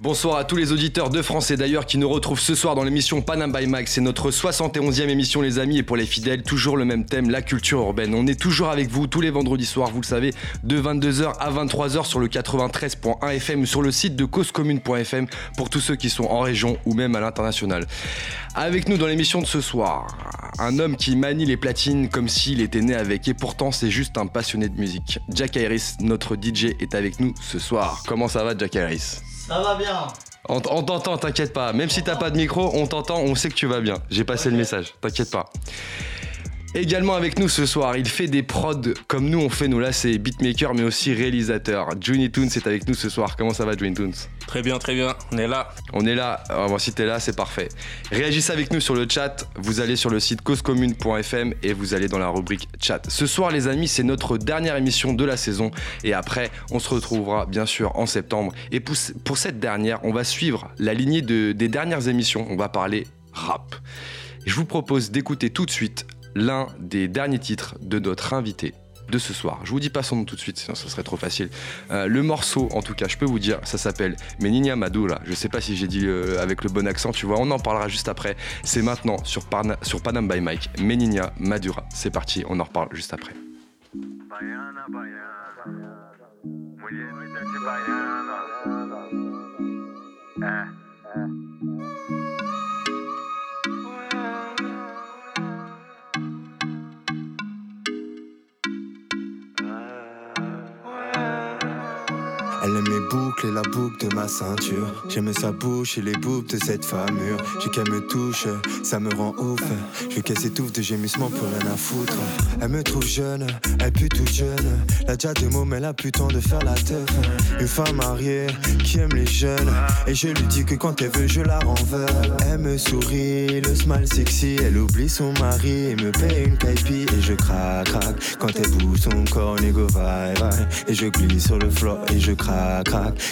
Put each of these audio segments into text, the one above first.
Bonsoir à tous les auditeurs de France et d'ailleurs qui nous retrouvent ce soir dans l'émission Panam by Max. C'est notre 71e émission les amis et pour les fidèles, toujours le même thème, la culture urbaine. On est toujours avec vous tous les vendredis soirs, vous le savez, de 22h à 23h sur le 93.1 FM sur le site de causecommune.fm pour tous ceux qui sont en région ou même à l'international. Avec nous dans l'émission de ce soir, un homme qui manie les platines comme s'il était né avec et pourtant c'est juste un passionné de musique. Jack Iris, notre DJ, est avec nous ce soir. Comment ça va Jack Iris ça va bien. On, t'entend, t'inquiète pas. Même si t'as pas de micro, on t'entend, on sait que tu vas bien. J'ai passé le message, t'inquiète pas. Également avec nous ce soir, il fait des prods comme nous on fait, nous là c'est beatmaker mais aussi réalisateur. Johnny Toons est avec nous ce soir. Comment ça va Johnny Toons? Très bien, très bien, on est là. On est là, Alors, ah, si t'es là c'est parfait. Réagissez avec nous sur le chat, vous allez sur le site causecommune.fm et vous allez dans la rubrique chat. Ce soir les amis c'est notre dernière émission de la saison et après on se retrouvera bien sûr en septembre. Et pour, cette dernière on va suivre la lignée des dernières émissions, on va parler rap. je vous propose d'écouter tout de suite l'un des derniers titres de notre invité de ce soir. Je vous dis pas son nom tout de suite, sinon ce serait trop facile. Euh, le morceau, en tout cas, je peux vous dire, ça s'appelle Menina Madura. Je sais pas si j'ai dit euh, avec le bon accent, tu vois, on en parlera juste après. C'est maintenant sur, sur Panam by Mike, Menina Madura. C'est parti, on en reparle juste après. Elle aime mes boucles et la boucle de ma ceinture. J'aime sa bouche et les boucles de cette femme J'ai qu'elle me touche, ça me rend ouf. Je qu'elle s'étouffe de gémissements pour rien à foutre. Elle me trouve jeune, elle pue toute jeune. La déjà de mots, elle a plus temps de faire la teuf. Une femme mariée qui aime les jeunes. Et je lui dis que quand elle veut, je la renverse. Elle me sourit, le smile sexy. Elle oublie son mari et me paye une caipi. Et je craque, craque. Quand elle bouge son corps, négo va, Et je glisse sur le floor et je craque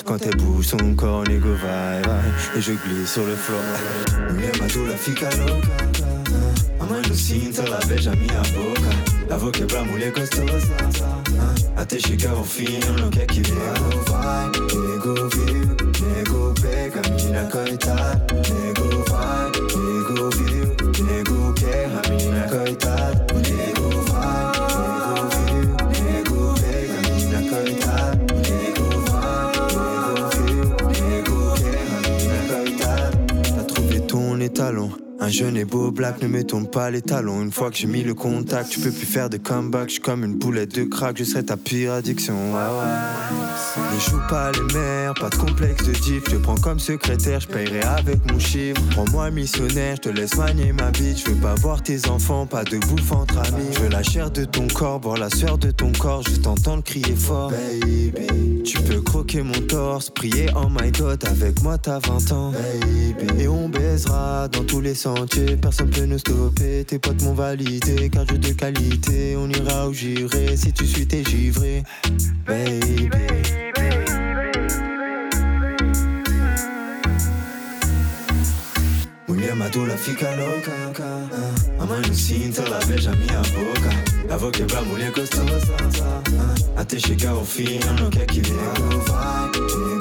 Quand elle bouge son corps, négo vai. Et je glisse sur le floor. Mulher la fica louca. A mãe do cinto, ela beija minha boca. Lavo quebrar mulher gostosa. Até chegar ao fim, não quer que nego vai, nego viu, nego pega a menina coitada. Un jeune et beau black, ne me tourne pas les talons. Une fois que j'ai mis le contact, tu peux plus faire de comeback. Je comme une boulette de crack, je serai ta pire addiction. Ne joue pas les mers, pas de complexe de diff. Je prends comme secrétaire, je paierai avec mon chiffre. Prends-moi missionnaire, je te laisse manier ma vie. Je veux pas voir tes enfants, pas de bouffe entre amis. Je veux la chair de ton corps, voir la sueur de ton corps. Je t'entends crier fort, baby. Tu peux croquer mon torse, prier oh my god. Avec moi, t'as 20 ans, baby. Et on baisera dans tous les sens personne peut nous stopper. Tes potes m'ont validé, car je de qualité. On ira où j'irai si tu suis tes givré, baby. Mulher madura fica louca A mãe no cinto, ela beija minha boca. Eu vou quebrar mulher gostosa Até chegar ao fim, eu não quero que nego vai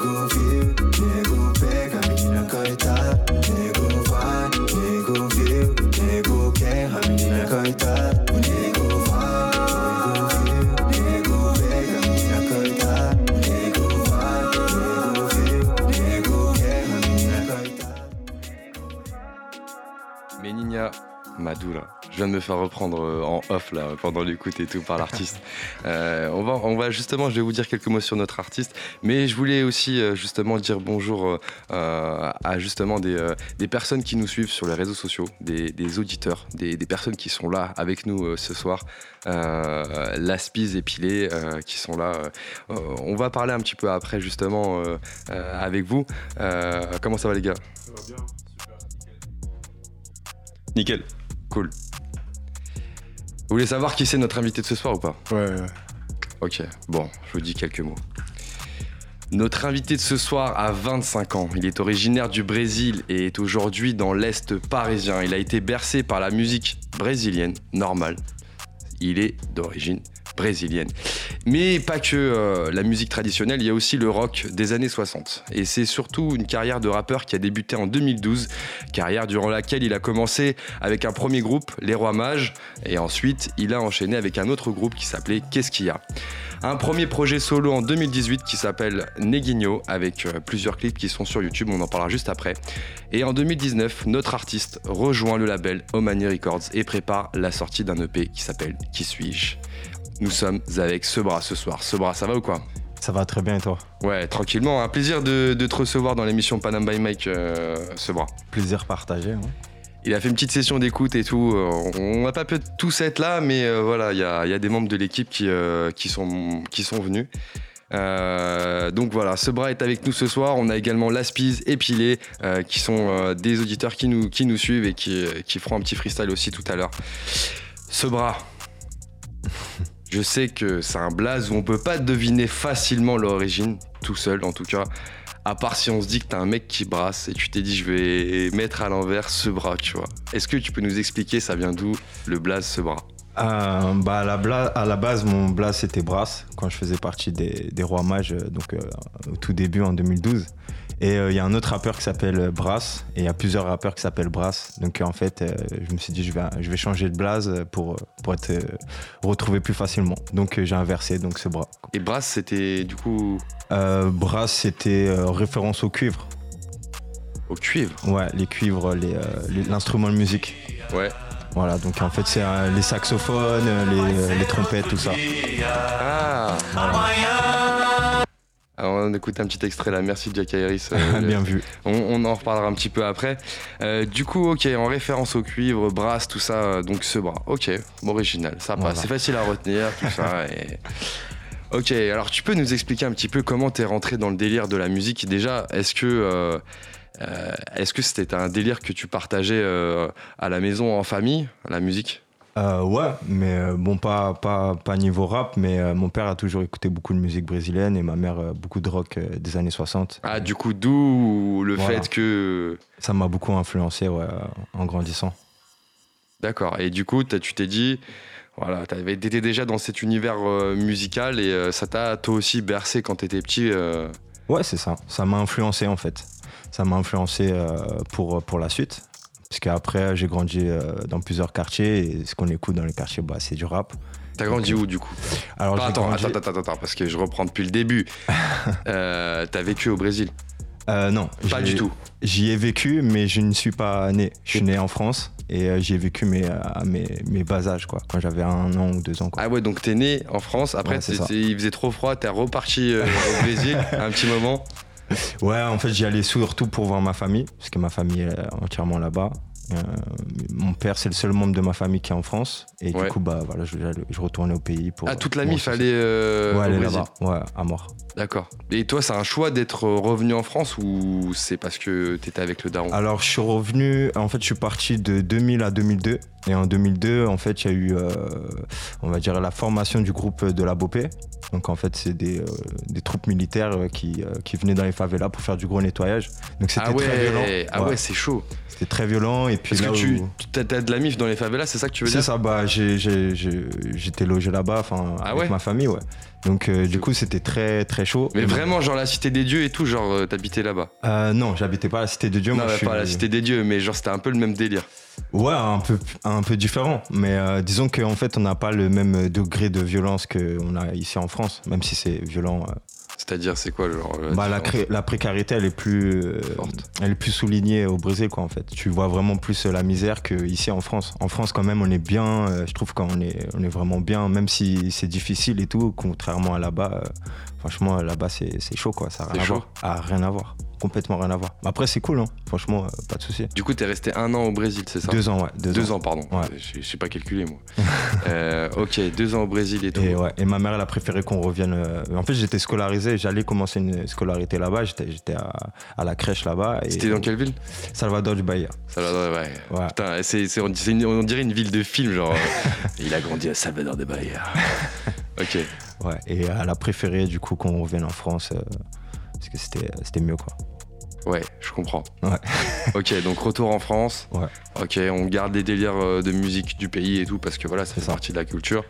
Madura. Je viens de me faire reprendre euh, en off là pendant l'écoute et tout par l'artiste. Euh, on, va, on va justement, je vais vous dire quelques mots sur notre artiste, mais je voulais aussi euh, justement dire bonjour à justement des, des, personnes qui nous suivent sur les réseaux sociaux, des, auditeurs, des, des, personnes qui sont là avec nous ce soir, Laspiz et Pilé qui sont là. on va parler un petit peu après justement avec vous. comment ça va les gars? Ça va bien, super, nickel. Nickel. Cool. Vous voulez savoir qui c'est notre invité de ce soir ou pas? Ouais, ouais. Ok, bon, je vous dis quelques mots. Notre invité de ce soir a 25 ans. Il est originaire du Brésil et est aujourd'hui dans l'Est parisien. Il a été bercé par la musique brésilienne, normale. Il est d'origine brésilienne. Mais pas que euh, la musique traditionnelle, il y a aussi le rock des années 60. Et c'est surtout une carrière de rappeur qui a débuté en 2012, carrière durant laquelle il a commencé avec un premier groupe, Les Rois Mages, et ensuite il a enchaîné avec un autre groupe qui s'appelait Qu'est-ce qu'il y a? Un premier projet solo en 2018 qui s'appelle Neguinho avec euh, plusieurs clips qui sont sur YouTube, on en parlera juste après. Et en 2019, notre artiste rejoint le label Omani Records et prépare la sortie d'un EP qui s'appelle Qui suis-je? Nous sommes avec Sebra ce soir. Sebra, ça va ou quoi? Ça va très bien et toi? Ouais, tranquillement. Un plaisir de, te recevoir dans l'émission Panam by Mike, euh, Sebra. Plaisir partagé. Hein. Il a fait une petite session d'écoute et tout. Euh, on n'a pas pu tous être là, mais euh, voilà, il y a, des membres de l'équipe qui, euh, qui, sont, qui sont venus. donc voilà, ce bras est avec nous ce soir. On a également Laspiz et Pilé, qui sont des auditeurs qui nous, qui nous suivent et qui, qui feront un petit freestyle aussi tout à l'heure. Ce bras, je sais que c'est un blaze où on peut pas deviner facilement l'origine, tout seul en tout cas. À part si on se dit que t'as un mec qui brasse et tu t'es dit je vais mettre à l'envers ce bras, tu vois. Est-ce que tu peux nous expliquer ça vient d'où le blaze ce bras? Euh, bah à, la à la base, mon blaze c'était Brass quand je faisais partie des, Rois Mages, euh, donc euh, au tout début en 2012. Et il y a un autre rappeur qui s'appelle Brass, et il y a plusieurs rappeurs qui s'appellent Brass. Donc en fait, je me suis dit, je vais, je vais changer de blaze pour, pour être retrouvé plus facilement. Donc j'ai inversé donc ce bras. Et Brass, c'était du coup euh, Brass, c'était euh, référence au cuivre. Au cuivre? Ouais, les cuivres, euh, l'instrument de musique. Ouais. Voilà, donc en fait, c'est les saxophones, les, trompettes, tout ça. Ah Alors on écoute un petit extrait là, merci Jack Iris. Bien vu. On, en reparlera un petit peu après. du coup, ok, en référence au cuivre, brass, tout ça, donc ce bras. Ok, original, ça passe. C'est facile à retenir, tout ça. Et... Ok, alors tu peux nous expliquer un petit peu comment t'es rentré dans le délire de la musique? Déjà, est-ce que euh, euh, est-ce que c'était un délire que tu partageais euh, à la maison, en famille, la musique? Ouais, mais bon, pas, pas, pas niveau rap, mais mon père a toujours écouté beaucoup de musique brésilienne et ma mère beaucoup de rock des années 60. Ah, du coup, d'où le fait que. Ça m'a beaucoup influencé, ouais, en grandissant. D'accord, et du coup, tu t'es dit, voilà, tu été déjà dans cet univers euh, musical et euh, ça t'a toi aussi bercé quand tu étais petit. Euh. Ouais, c'est ça. Ça m'a influencé en fait. Ça m'a influencé pour, pour la suite. Puisque après, j'ai grandi dans plusieurs quartiers et ce qu'on écoute dans les quartiers, bah, c'est du rap. T'as grandi où du coup? Alors, attends, attends, attends, attends, parce que je reprends depuis le début. T'as vécu au Brésil? Non. Pas du tout. J'y ai vécu, mais je ne suis pas né. Je suis né en France et euh, j'y ai vécu mes, euh, mes, mes, bas âges, quoi, quand j'avais un an ou deux ans. Quoi. Ah ouais, donc t'es né en France, après il faisait trop froid, t'es reparti euh, au Brésil un petit moment Ouais, en fait j'y allais surtout pour voir ma famille, parce que ma famille est entièrement là-bas. Euh, mon père, c'est le seul membre de ma famille qui est en France. Et du coup, bah, voilà, je, je, retournais au pays pour. Ah, toute la MIF allait. Euh, ouais, là-bas. Ouais, à mort. D'accord. Et toi, c'est un choix d'être revenu en France ou c'est parce que tu étais avec le daron? Alors, je suis revenu. En fait, je suis parti de 2000 à 2002. Et en 2002, en fait, il y a eu, euh, on va dire, la formation du groupe de la BOPE. Donc, en fait, c'est des, euh, des, troupes militaires qui, qui, venaient dans les favelas pour faire du gros nettoyage. Donc, c'était ah ouais, très violent. Ah ouais, c'est chaud. C'était très violent. Et puis Parce que tu as de la MIF dans les favelas, c'est ça que tu veux dire C'est ça, bah, j'étais logé là-bas, enfin, ah avec ma famille, ouais. Donc euh, du coup c'était très très chaud. Mais vraiment genre la cité des dieux et tout, genre euh, t'habitais là-bas euh, Non, j'habitais pas à la cité des dieux. Non, moi, pas la cité des dieux, mais genre c'était un peu le même délire. Ouais, un peu un peu différent, mais disons qu'en fait on n'a pas le même degré de violence qu'on a ici en France, même si c'est violent c'est-à-dire, c'est quoi genre bah, la, la, précarité, elle est plus euh, elle est plus soulignée au Brésil, quoi, en fait. Tu vois vraiment plus la misère qu'ici en France. En France, quand même, on est bien. Euh, je trouve qu'on est, on est vraiment bien, même si c'est difficile et tout, contrairement à là-bas. Euh, franchement, là-bas, c'est chaud, quoi. Ça n'a rien. Ah, rien à voir complètement rien à voir. Après, c'est cool, hein. franchement, euh, pas de souci. Du coup, t'es resté un an au Brésil, c'est ça? Deux ans, ouais. Deux, ans. pardon. Ouais. Je sais pas calculer, moi. Euh, ok, deux ans au Brésil et tout. Et, ouais. et ma mère, elle a préféré qu'on revienne. Euh, en fait, j'étais scolarisé, j'allais commencer une scolarité là-bas, j'étais à, à, la crèche là-bas. C'était dans quelle ville? Salvador du Bahia. Salvador du Bahia. Ouais. Putain, c'est, on, dirait une ville de film, genre. il a grandi à Salvador du Bahia. ok. Ouais, et elle a préféré, du coup, qu'on revienne en France. Parce que c'était c'était mieux quoi. Ouais, je comprends. Ouais. ok, donc retour en France. Ouais. Ok, on garde les délires euh, de musique du pays et tout parce que voilà, ça C'est fait ça. partie de la culture.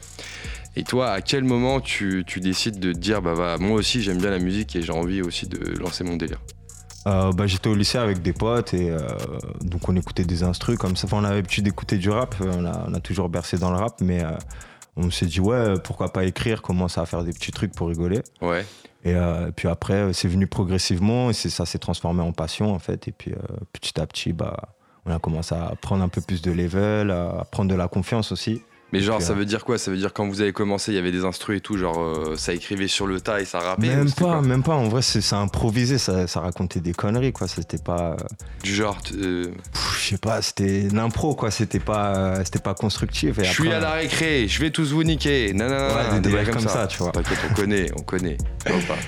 Et toi, à quel moment tu, tu décides de te dire, bah, bah moi aussi j'aime bien la musique et j'ai envie aussi de lancer mon délire? Euh, bah, j'étais au lycée avec des potes et euh, donc on écoutait des instrus comme ça. Enfin, on avait l'habitude d'écouter du rap. euh, On a, on a toujours bercé dans le rap, mais euh, on s'est dit ouais, pourquoi pas écrire, commencer à faire des petits trucs pour rigoler. Ouais. Et euh, puis après, c'est venu progressivement et c'est- ça s'est transformé en passion en fait. Et puis euh, petit à petit, bah, on a commencé à prendre un peu plus de level, à prendre de la confiance aussi. Mais genre, ça veut dire quoi? Ça veut dire quand vous avez commencé, il y avait des instrus et tout, genre euh, ça écrivait sur le tas et ça rappait Même pas, même pas. En vrai, c'est c'est improvisé, ça, ça racontait des conneries quoi. C'était pas. euh, Du genre, euh, je sais pas, c'était l'impro quoi, c'était pas, euh, c'était pas constructif. Je suis à la récré, je vais tous vous niquer. Non, non, non, Ouais, des des délires comme ça, tu vois. T'inquiète, on connaît, on connaît.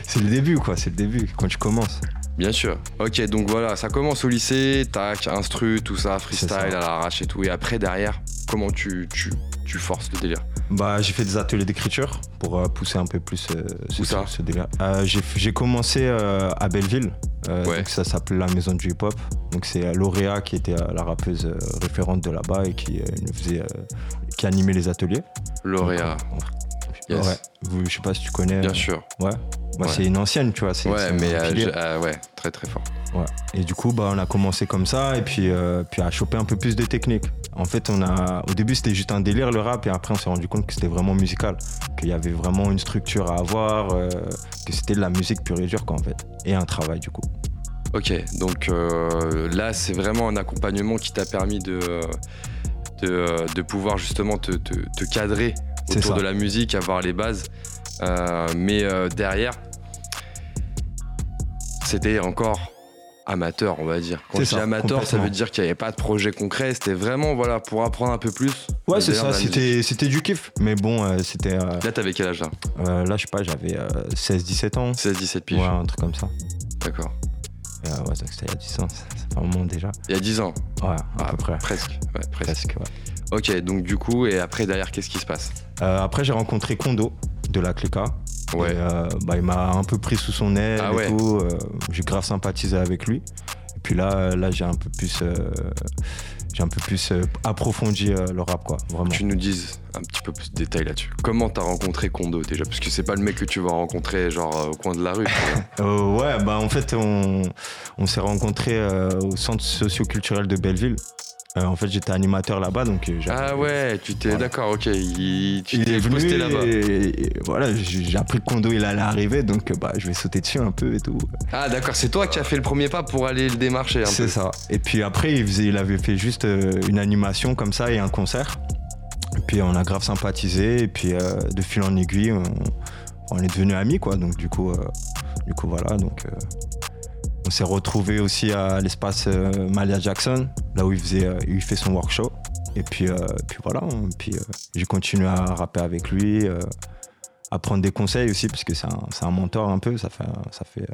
C'est le début quoi, c'est le début quand tu commences. Bien sûr. Ok, donc voilà, ça commence au lycée, tac, instru, tout ça, freestyle ça. à l'arrache et tout. Et après, derrière, comment tu, tu, tu forces le délire Bah, j'ai fait des ateliers d'écriture pour euh, pousser un peu plus euh, ce, ça ce délire. Euh, j'ai, commencé à Belleville, Ouais. donc ça s'appelle la maison du hip-hop. Donc c'est Lauréat qui était la rappeuse référente de là-bas et qui nous faisait, qui animait les ateliers. Donc, Yes. Ouais. Vous- je sais pas si tu connais. bien euh, sûr. Ouais. Bah, Ouais. C'est une ancienne, tu vois. C'est, Ouais, mais euh, je- euh, ouais, très très fort. Ouais. Et du coup, bah, on a commencé comme ça et puis, puis à choper un peu plus de techniques. En fait, on a, au début, c'était juste un délire le rap et après, on s'est rendu compte que c'était vraiment musical, qu'il y avait vraiment une structure à avoir, euh, que c'était de la musique pure et dure, quoi, en fait. Et un travail, du coup. Ok, donc euh, là, c'est vraiment un accompagnement qui t'a permis de, euh, de, de pouvoir justement te, te- te cadrer autour de la musique, avoir les bases. Euh, mais derrière, c'était encore amateur, on va dire. Quand C'est je dis amateur, ça veut dire qu'il n'y avait pas de projet concret. C'était vraiment voilà, pour apprendre un peu plus. Ouais, c'est ça, c'était, c'était du kiff. Mais bon, euh, c'était. euh, Là, t'avais quel âge là euh, là, je sais pas, j'avais 16-17 ans. 16-17 piges. Ouais, un truc comme ça. D'accord. Ouais, donc c'était il y a 10 ans, fait un moment déjà. Il y a 10 ans. Ouais, à Ah, peu près. Presque. Ouais, presque. Presque, ouais. Ok, donc du coup, et après, derrière, qu'est-ce qui se passe? Après, j'ai rencontré Kondo de la Cléca. Ouais. Et, euh, bah, il m'a un peu pris sous son aile Ah et ouais. tout. euh, j'ai grave sympathisé avec lui. Et puis là, euh, là j'ai un peu plus, euh, j'ai un peu plus approfondi le rap, quoi. Vraiment. tu nous dises un petit peu plus de détails là-dessus. Comment t'as rencontré Kondo déjà? Parce que c'est pas le mec que tu vas rencontrer genre au coin de la rue. ouais, bah en fait, on, on s'est rencontrés euh, au centre socio-culturel de Belleville. Euh, en fait, j'étais animateur là-bas, donc euh, ah ouais, tu t'es Voilà. d'accord, ok. Il, tu Il t'es posté là-bas. et, et voilà, j'ai appris que Kondo il allait arriver, donc euh, bah, je vais sauter dessus un peu et tout. Ah d'accord, c'est toi qui as fait le premier pas pour aller le démarcher un C'est ça. Et puis après, il, faisait, il avait fait juste une animation comme ça et un concert. Et puis on a grave sympathisé. Et puis euh, de fil en aiguille, on, on est devenus amis, quoi. Donc du coup, euh, du coup voilà. Donc euh, on s'est retrouvés aussi à l'espace euh, Malia Jackson, là où il faisait, euh, il fait son workshop. Et puis, euh, puis voilà. hein. Puis j'ai continué à rapper avec lui, à prendre des conseils aussi, parce que c'est un, un mentor un peu. Ça fait, ça fait,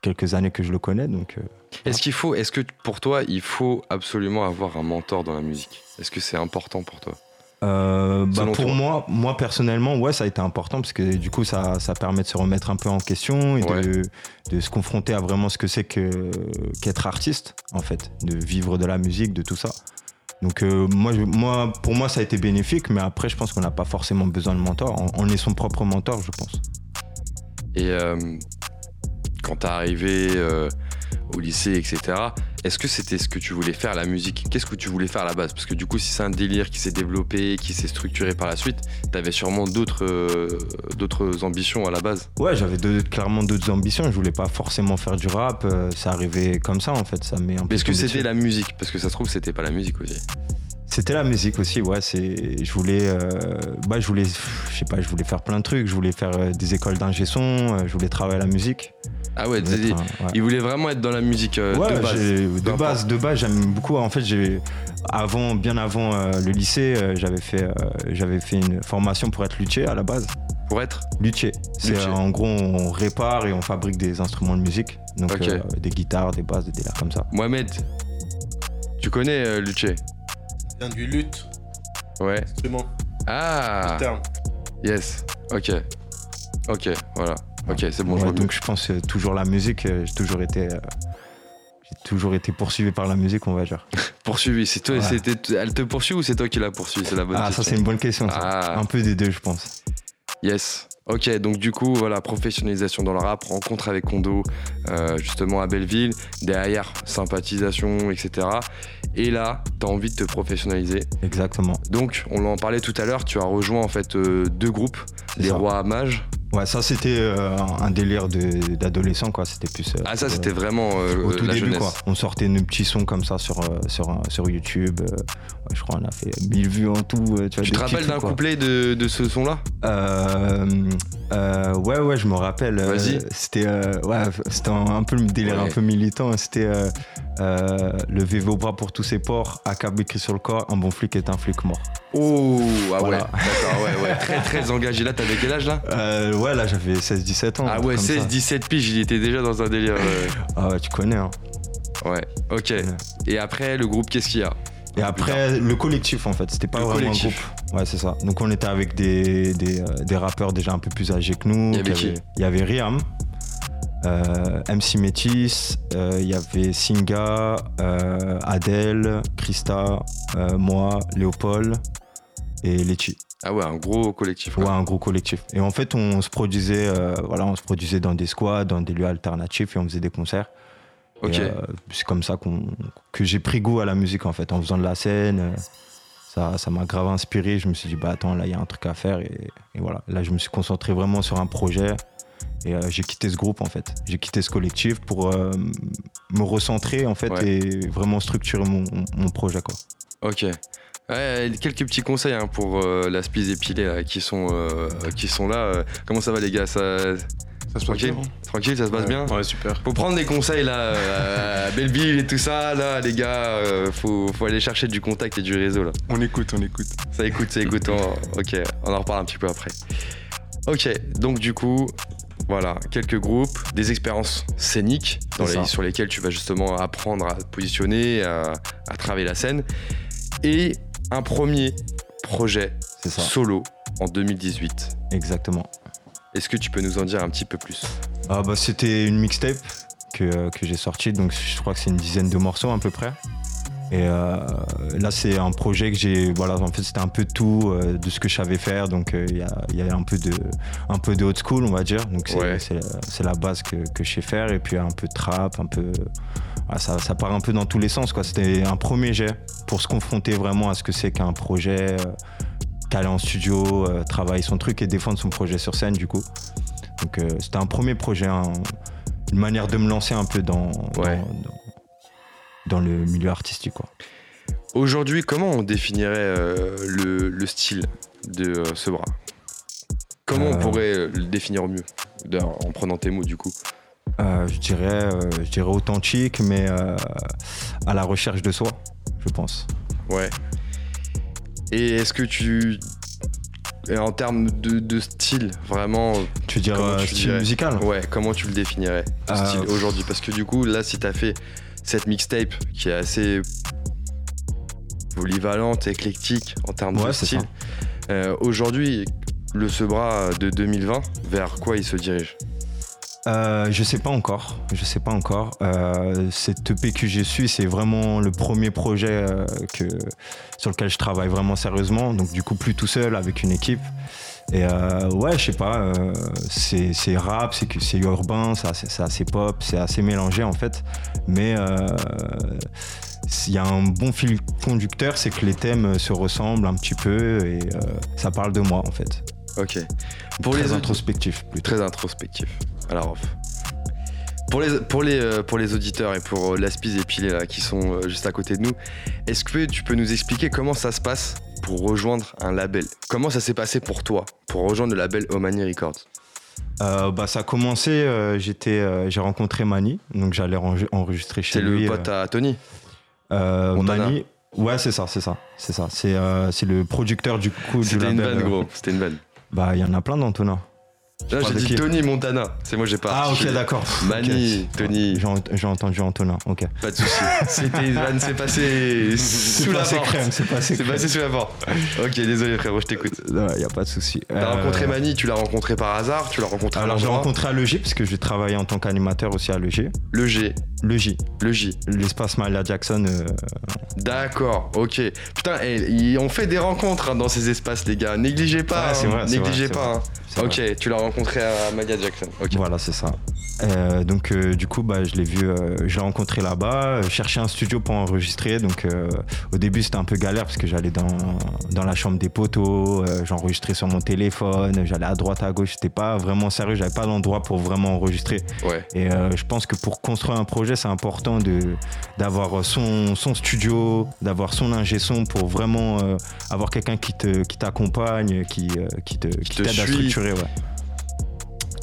quelques années que je le connais, donc. Est-ce qu'il faut, est-ce que pour toi, il faut absolument avoir un mentor dans la musique? Est-ce que c'est important pour toi? Euh, bah, pour toi. moi, moi personnellement, ouais, ça a été important parce que du coup, ça, ça permet de se remettre un peu en question et Ouais. de, de se confronter à vraiment ce que c'est que, qu'être artiste, en fait, de vivre de la musique, de tout ça. Donc, euh, moi, je- moi, pour moi, ça a été bénéfique, mais après, je pense qu'on n'a pas forcément besoin de mentor. On, on est son propre mentor, je pense. Et euh, quand t'es arrivé au lycée, etc., est-ce que c'était ce que tu voulais faire, la musique? Qu'est-ce que tu voulais faire à la base? Parce que du coup, si c'est un délire qui s'est développé, qui s'est structuré par la suite, t'avais sûrement d'autres euh, d'autres ambitions à la base. Ouais, j'avais clairement d'autres ambitions. Je voulais pas forcément faire du rap. euh, ça arrivait comme ça, en fait. Ça m'est un peu est-ce que c'était la musique? Parce que ça se trouve, c'était pas la musique aussi. C'était la musique aussi, ouais. C'est, je voulais, euh, bah, je voulais, je sais pas, je voulais faire plein de trucs. Je voulais faire des écoles d'ingé son. je voulais travailler à la musique. Ah ouais, être ouais. il voulait vraiment être dans la musique euh, Ouais, de base. de base, de base, j'aime beaucoup. En fait, j'ai, avant, bien avant euh, le lycée, euh, j'avais fait, euh, j'avais fait une formation pour être luthier à la base. Pour être Luthier, c'est Luthier. euh, en gros, on répare et on fabrique des instruments de musique, donc euh, des guitares, des basses, des délires comme ça. Mohamed, tu connais euh, Luthier? Vient du lutte, Ouais. instrument, Ah terme. Yes. Ok. Ok, voilà. Ok, c'est bon, je mieux. donc je pense euh, toujours la musique, euh, j'ai toujours été. euh, j'ai toujours été poursuivi par la musique, on va dire. Poursuivi, c'est toi, elle te poursuit ou c'est toi qui la poursuit C'est la bonne ah, ça, c'est une bonne question. ça. Ah. Un peu des deux, je pense. Yes. Ok, donc du coup, voilà, professionnalisation dans le rap, rencontre avec Kondo, euh, justement à Belleville, derrière, sympathisation, etc. Et là, t'as envie de te professionnaliser. Exactement. Donc, on en parlait tout à l'heure, tu as rejoint en fait euh, deux groupes, les ça. Rois Mages. Ouais, ça, c'était euh, un délire d'adolescent, quoi. C'était plus. euh, Ah, ça, c'était vraiment euh, au tout la début, jeunesse. quoi. On sortait nos petits sons comme ça sur, sur, sur YouTube. je crois qu'on a fait 1000 vues en tout. tu vois, Tu te rappelles d'un couplet de, de ce son-là? Euh, euh, ouais, ouais, je me rappelle. Vas-y. C'était ouais, c'était un, un peu le délire Ouais. un peu militant. C'était lever vos bras pour tous ces porcs, ACAB écrit sur le corps, un bon flic est un flic mort. Oh, ah Voilà. ouais, d'accord, ouais, ouais, très très engagé. Là, t'avais quel âge là? Ouais, là j'avais 16-17 ans. Ah ouais, truc comme ça. 16-17 piges, il était déjà dans un délire. euh, Ah ouais, tu connais. Hein. Ouais, ok. Et après, le groupe, qu'est-ce qu'il y a? Et après, le collectif en fait, c'était pas Le vraiment collectif. un groupe. Ouais, c'est ça. Donc on était avec des, des, euh, des rappeurs déjà un peu plus âgés que nous. Il y avait qui? Il y avait Riam, euh, MC Métis, euh, il y avait Singa, euh, Adèle, Christa, euh, moi, Léopold et Lechi. Ah ouais, un gros collectif. Ouais, un gros collectif. Et en fait, on se produisait, euh, voilà, on se produisait dans des squads, dans des lieux alternatifs et on faisait des concerts. Ok. euh, c'est comme ça qu'on, que j'ai pris goût à la musique en fait, en faisant de la scène. euh, ça, ça m'a grave inspiré. Je me suis dit, bah attends, là il y a un truc à faire. Et, et voilà, là je me suis concentré vraiment sur un projet. Et euh, j'ai quitté ce groupe en fait. J'ai quitté ce collectif pour me recentrer en fait Ouais. et vraiment structurer mon, mon projet quoi. Ok. Ouais, quelques petits conseils hein, pour euh, la spise épilée là, qui, sont, euh, qui sont là. Euh, Comment ça va les gars? Ça... Ça se passe Tranquille? bien, hein Tranquille, ça se passe bien? Ouais, super. Faut prendre des conseils là, à Belleville et tout ça, là les gars, faut, faut aller chercher du contact et du réseau là. On écoute, on écoute. Ça écoute, ça écoute. on- ok, on en reparle un petit peu après. Ok, donc du coup, voilà, quelques groupes, des expériences scéniques dans les- sur lesquelles tu vas justement apprendre à te positionner, à, à travailler la scène. Et un premier projet ça, solo en 2018. exactement. Est-ce que tu peux nous en dire un petit peu plus? Ah bah, c'était une mixtape que, que j'ai sortie, donc je crois que c'est une dizaine de morceaux à peu près. Et euh, là, c'est un projet que j'ai. Voilà, en fait, c'était un peu tout euh, de ce que je savais faire. Donc, euh, il y, a, il y a un peu de, un peu de old school, on va dire. Donc, c'est Ouais. c'est- c'est la base que, que je sais faire. Et puis, un peu de trap, un peu. Voilà, ça, ça part un peu dans tous les sens, quoi. C'était un premier jet pour se confronter vraiment à ce que c'est qu'un projet, euh, qu'aller en studio, euh, travailler son truc et défendre son projet sur scène, du coup. Donc, euh, c'était un premier projet, un- une manière de me lancer un peu dans, Ouais. dans, le milieu artistique, quoi. Aujourd'hui, comment on définirait euh, le, le style de euh, ce bras? Comment on Euh. pourrait euh, le définir au mieux En prenant tes mots du coup? Euh, je dirais, euh, je dirais authentique, mais euh, à la recherche de soi, je pense. Ouais. Et est-ce que tu. et en termes de, de style, vraiment. Tu tu style dirais musical? Ouais, comment tu le définirais style aujourd'hui? Parce que du coup, là, si t'as fait cette mixtape qui est assez polyvalente, éclectique en termes de Ouais, c'est style, aujourd'hui, le Sebra de 2020, vers quoi il se dirige? Euh, je sais pas encore. Je sais pas encore. Euh, cette EP que j'ai su, c'est vraiment le premier projet euh, que, sur lequel je travaille vraiment sérieusement. Donc du coup, plus tout seul, avec une équipe. Et ouais, je sais pas. c'est rap, c'est urbain, c'est assez, pop, c'est assez mélangé en fait. Mais s'il y a un bon fil conducteur, c'est que les thèmes se ressemblent un petit peu et ça parle de moi en fait. Ok. Pour Très les introspectif plutôt. très Pour les, pour, les, euh, pour les auditeurs et pour euh, l'Aspis et Pilé là, qui sont euh, juste à côté de nous, est-ce que tu peux nous expliquer comment ça se passe pour rejoindre un label? Comment ça s'est passé pour toi pour rejoindre le label Omani Records? Euh, bah, ça a commencé, euh, j'étais, euh, j'ai rencontré Mani, donc j'allais enre- enregistrer chez C'est lui. le pote à Tony? Mani, ouais, c'est ça, c'est ça, c'est ça. C'est, c'est le producteur du coup du C'était une label. vanne, gros. C'était une vanne. Bah, il y en a plein d'Antona. Là, j'ai dit Tony Montana. C'est moi, j'ai pas. Ah, ok, d'accord. Mani, Tony. J'ai entendu Antonin, ok. Pas de soucis. C'était c'est passé sous la porte. C'est passé, passé sous la porte. Ok, désolé, frérot, je t'écoute. Il y a pas de souci. T'as euh, rencontré Mani, tu l'as rencontré par hasard Tu l'as rencontré Alors, j'ai rencontré à l'EG, parce que j'ai travaillé en tant qu'animateur aussi à l'EG. L'EG Le J. Le J. L'espace Malia Jackson. Euh, d'accord, ok. Putain, eh, on fait des rencontres hein, dans ces espaces, les gars. Négligez pas. Ouais, hein. Négligez pas. Hein. Ok, tu l'as rencontré à Malia Jackson. Voilà, c'est ça. Euh, donc euh, du coup, bah, je l'ai vu, euh, je l'ai rencontré là-bas, chercher un studio pour enregistrer. Donc au début, c'était un peu galère parce que j'allais dans, dans la chambre des poteaux, j'enregistrais sur mon téléphone, j'allais à droite, à gauche. C'était pas vraiment sérieux, j'avais pas d'endroit pour vraiment enregistrer. Ouais. Et je pense que pour construire un projet, c'est important de, d'avoir son, son studio, d'avoir son ingé son pour vraiment avoir quelqu'un qui, te, qui t'accompagne, qui, qui, te, qui, t'aide à structurer. Ouais.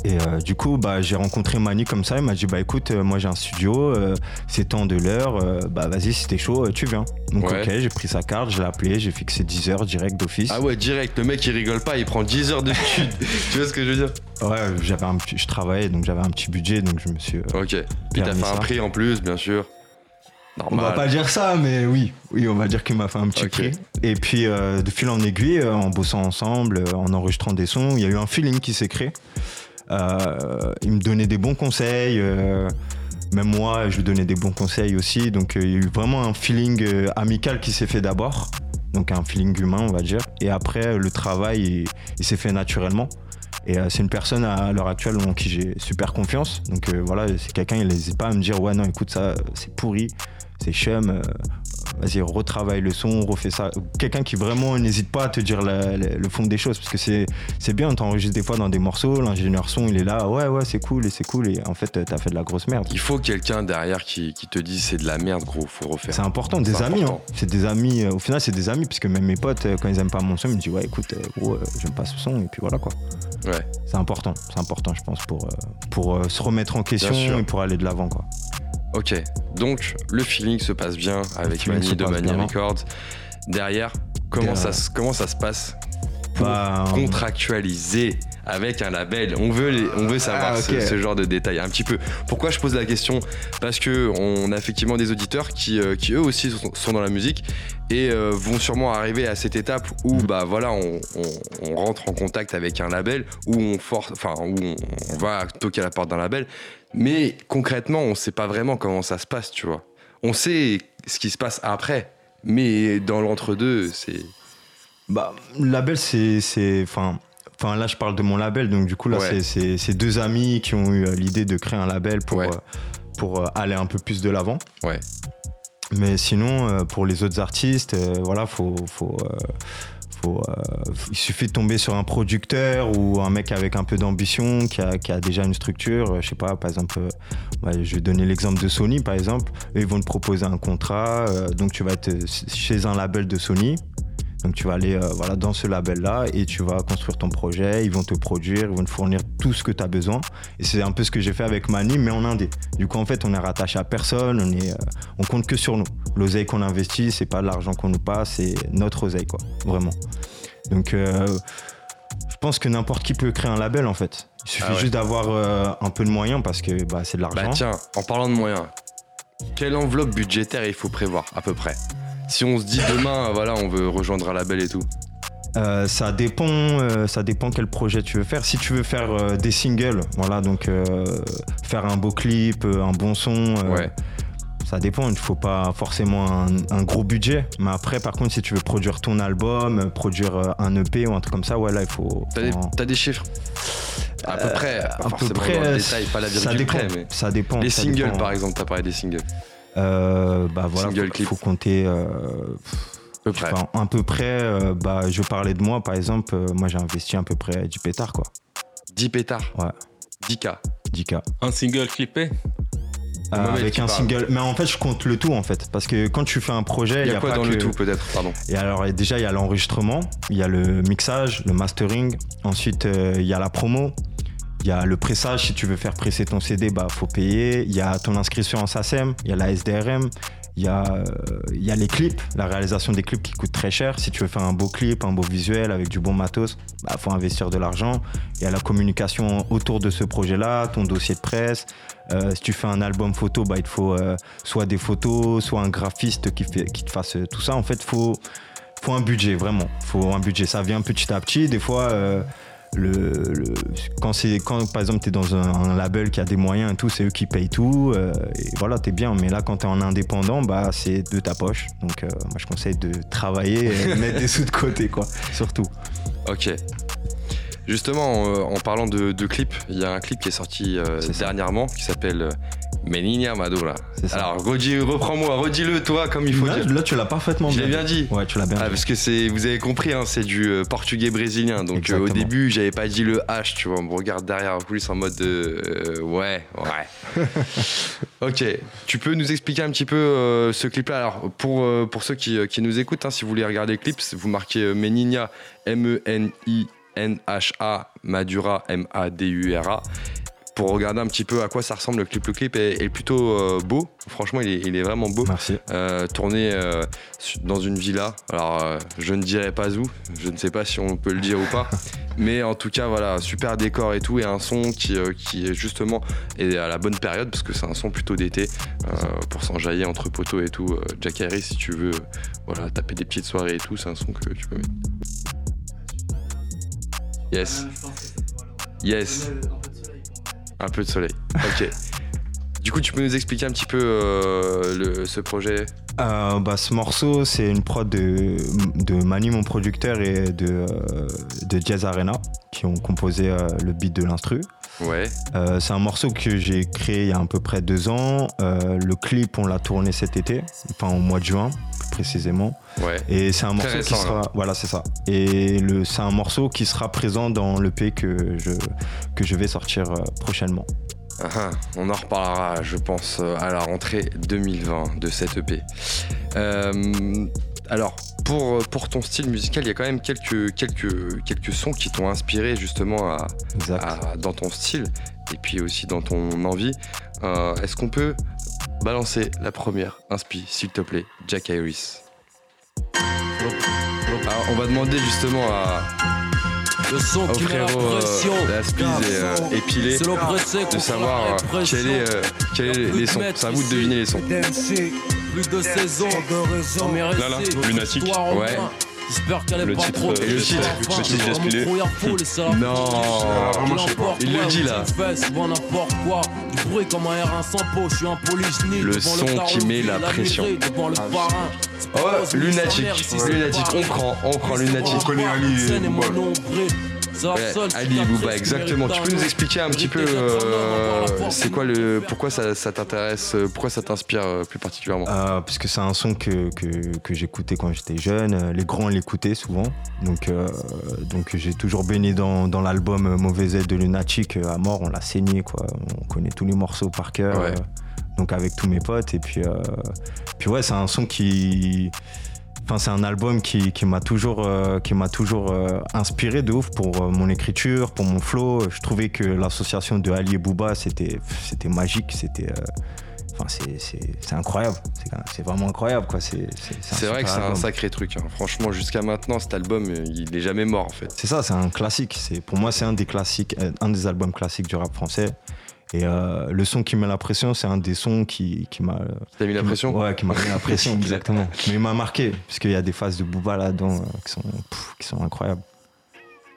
Et euh, du coup, bah, j'ai rencontré Mani comme ça. Il m'a dit Bah écoute, euh, moi j'ai un studio, euh, c'est temps de l'heure, bah vas-y, si t'es chaud, tu viens. Donc, ok, j'ai pris sa carte, je l'ai appelé, j'ai fixé 10 heures direct d'office. Ah ouais, direct, le mec il rigole pas, il prend 10 heures de d'études. tu vois ce que je veux dire? Ouais, j'avais un je travaillais donc j'avais un petit budget donc je me suis. ok. Puis t'as fait un prix en plus, bien sûr. On va pas dire ça, mais oui, oui, on va dire qu'il m'a fait un petit prix. Et puis de fil en aiguille, en bossant ensemble, en enregistrant des sons, il y a eu un feeling qui s'est créé. Euh, il me donnait des bons conseils. Euh, même moi, je lui donnais des bons conseils aussi. Donc euh, il y a eu vraiment un feeling amical qui s'est fait d'abord. Donc un feeling humain, on va dire. Et après, le travail, il, s'est fait naturellement. Et c'est une personne à l'heure actuelle en qui j'ai super confiance. Donc voilà, c'est quelqu'un, il n'hésite pas à me dire ouais non écoute ça c'est pourri, c'est chum, vas-y, retravaille le son, refais ça. Quelqu'un qui vraiment n'hésite pas à te dire le fond des choses, parce que c'est, bien, t'enregistres des fois dans des morceaux, l'ingénieur son, il est là, ouais, ouais, c'est cool, et c'est cool, et en fait, t'as fait de la grosse merde. Il faut quelqu'un derrière qui, te dise c'est de la merde, gros, faut refaire. C'est important, des amis, hein. C'est des amis, euh, au final, c'est des amis, puisque même mes potes, euh, quand ils aiment pas mon son, ils me disent, ouais, écoute, euh, gros, j'aime pas ce son, et puis voilà, quoi. Ouais. C'est important, c'est important, je pense, pour, pour se remettre en question et pour aller de l'avant, quoi. Ok, donc le feeling se passe bien avec Mani de Mania Records. Derrière, comment, Ça, comment ça se passe pour bah, contractualiser avec un label? On veut, on veut savoir ah, ce, genre de détails un petit peu. Pourquoi je pose la question? Parce que on a effectivement des auditeurs qui, euh, qui eux aussi sont, dans la musique et euh, vont sûrement arriver à cette étape où mm. bah voilà on, rentre en contact avec un label où on force, enfin où on, va toquer à la porte d'un label, mais concrètement on sait pas vraiment comment ça se passe, tu vois. On sait ce qui se passe après, mais dans l'entre-deux, c'est. Bah, label, c'est. Enfin, Enfin, là, je parle de mon label, donc du coup, là, c'est deux amis qui ont eu euh, l'idée de créer un label pour, euh, pour euh, aller un peu plus de l'avant. Ouais. Mais sinon, pour les autres artistes, voilà, faut, faut, faut il suffit de tomber sur un producteur ou un mec avec un peu d'ambition, qui a, déjà une structure. Je sais pas, par exemple, je vais donner l'exemple de Sony, par exemple. ils vont te proposer un contrat, donc tu vas être chez un label de Sony. Donc tu vas aller euh, voilà, dans ce label-là et tu vas construire ton projet, ils vont te produire, ils vont te fournir tout ce que tu as besoin. Et c'est un peu ce que j'ai fait avec Mani, mais en indé. Du coup, en fait, on est rattaché à personne, on, est, euh, on compte que sur nous. L'oseille qu'on investit, c'est pas l'argent qu'on nous passe, c'est notre oseille, quoi, vraiment. Donc euh, je pense que n'importe qui peut créer un label, en fait. Il suffit ah juste d'avoir un peu de moyens parce que bah, c'est de l'argent. Bah tiens, en parlant de moyens, quelle enveloppe budgétaire il faut prévoir à peu près? Si on se dit demain, voilà, on veut rejoindre un label et tout euh, ça dépend, euh, ça dépend quel projet tu veux faire. Si tu veux faire euh, des singles, voilà, donc faire un beau clip, un bon son, ça dépend. Il ne faut pas forcément un, gros budget. Mais après, par contre, si tu veux produire ton album, produire un EP ou un truc comme ça, ouais, là, il faut. T'as des, chiffres À peu près, à peu près, dans le détail, pas la ça dépend, mais ça dépend. Les singles, par exemple, t'as parlé des singles. Euh, bah voilà, il faut, compter. Euh, peu près. à peu près, euh, bah, je parlais de moi, par exemple, moi j'ai investi à peu près 10 pétards, quoi. 10 pétards Ouais. 10K 10K. Un single clippé? Avec un single. Mais en fait, je compte le tout en fait. Parce que quand tu fais un projet. Il y a, quoi dans le tout peut-être? Pardon. Et alors, déjà, il y a l'enregistrement, il y a le mixage, le mastering. Ensuite, il y a la promo. Il Il y a le pressage, si tu veux faire presser ton CD, bah faut payer. Il y a ton inscription en SACEM, il y a la SDRM, il y, a, euh, il y a les clips, la réalisation des clips qui coûtent très cher. Si tu veux faire un beau clip, un beau visuel avec du bon matos, bah faut investir de l'argent. Il y a la communication autour de ce projet-là, ton dossier de presse. Euh, si tu fais un album photo, bah, il faut euh, soit des photos, soit un graphiste qui, fait, qui te fasse tout ça. En fait, il faut, faut un budget, vraiment. faut un budget. Ça vient petit à petit. Des fois, le, quand c'est quand par exemple tu es dans un, label qui a des moyens et tout, c'est eux qui payent tout euh, et voilà, tu es bien mais là quand tu es en indépendant, bah c'est de ta poche. Donc euh, moi je conseille de travailler et mettre des sous de côté quoi, surtout. OK. Justement, en, parlant de, clips, il y a un clip qui est sorti euh, dernièrement qui s'appelle Menina Madura. Alors, reprends-moi, redis-le toi comme il faut là, dire. Là, tu l'as parfaitement bien, bien dit. Ouais, tu l'as bien ah, dit. Parce que c'est, vous avez compris, hein, c'est du euh, portugais brésilien. Donc euh, au début, j'avais pas dit le H, tu vois. On me regarde derrière plus en mode de, euh, ouais, ouais. ok. Tu peux nous expliquer un petit peu ce clip-là? Alors, pour, pour ceux qui, qui nous écoutent, hein, si vous voulez regarder le clip, vous marquez Menina, M-E-N-I. N-H-A Madura M-A-D-U-R-A pour regarder un petit peu à quoi ça ressemble le clip. Le clip est, plutôt euh, beau, franchement il est, vraiment beau. Merci. Euh, tourné euh, dans une villa, alors je ne dirais pas où, je ne sais pas si on peut le dire ou pas, mais en tout cas voilà, super décor et tout, et un son qui, qui justement est à la bonne période, parce que c'est un son plutôt d'été, pour s'enjailler entre poteaux et tout. Jack Harry si tu veux voilà, taper des petites soirées et tout, c'est un son que tu peux mettre. Yes. Yes. Un peu de soleil. Ok. du coup, tu peux nous expliquer un petit peu euh, ce projet? Euh, bah, Ce morceau, c'est une prod de, de Manu, mon producteur, et de, euh, de Jazz Arena, qui ont composé le beat de l'instru. Ouais. c'est un morceau que j'ai créé il y a à peu près deux ans. le clip, on l'a tourné cet été, enfin au mois de juin plus précisément. Ouais. Et c'est un morceau qui sera, voilà, c'est ça. Et le, c'est un morceau qui sera présent dans l'EP que je que je vais sortir euh, prochainement. Ah, ah, on en reparlera, je pense, euh, à la rentrée 2020 de cette EP. Euh, alors, pour, pour ton style musical, il y a quand même quelques, quelques, quelques sons qui t'ont inspiré justement à, dans ton style et puis aussi dans ton envie. est-ce qu'on peut balancer la première inspi, s'il te plaît, Jack Iris on va demander justement à. Le son qui frérot euh, la spise et épilé de savoir euh, quel est, euh, quel est les sons. C'est à vous de deviner les sons. Plus de saison, là là, lunatique. Ouais. J'espère qu'elle est le pas titre, trop. Et le titre, le titre gaspillé. Non, il le dit là. n'importe quoi. Du bruit comme un R1 sans peau, je suis un polygynie. Le son qui met la pression. Devant le parrain. Oh, lunatique, lunatique, on prend, on prend lunatique. On connaît Ali. Ouais, Ali Bouba, exactement. Tu peux nous expliquer un petit peu euh, c'est quoi le pourquoi ça, t'intéresse, pourquoi ça t'inspire euh, plus particulièrement? Euh, Parce que c'est un son que, que, j'écoutais quand j'étais jeune. Les grands l'écoutaient souvent, donc donc j'ai toujours baigné dans, dans l'album Mauvais aide de Lunatic à mort. On l'a saigné quoi. On connaît tous les morceaux par cœur. donc avec tous mes potes et puis puis ouais c'est un son qui Enfin, c'est un album qui, m'a toujours, euh, qui m'a toujours euh, inspiré de ouf pour euh, mon écriture, pour mon flow. Je trouvais que l'association de Ali et Booba, c'était, c'était magique, c'était. Enfin, c'est incroyable. C'est vraiment incroyable. quoi. C'est vrai que c'est un sacré truc. Hein. Franchement, jusqu'à maintenant, cet album, il n'est jamais mort en fait. C'est ça, c'est un classique. Pour moi, c'est un des classiques, un des albums classiques du rap français. Et euh, le son qui met la pression, c'est un des sons qui, qui m'a. T'as mis la pression Ouais, qui m'a mis la pression, exactement. Mais il m'a marqué, puisqu'il y a des phases de Booba là-dedans euh, qui, sont, qui sont incroyables.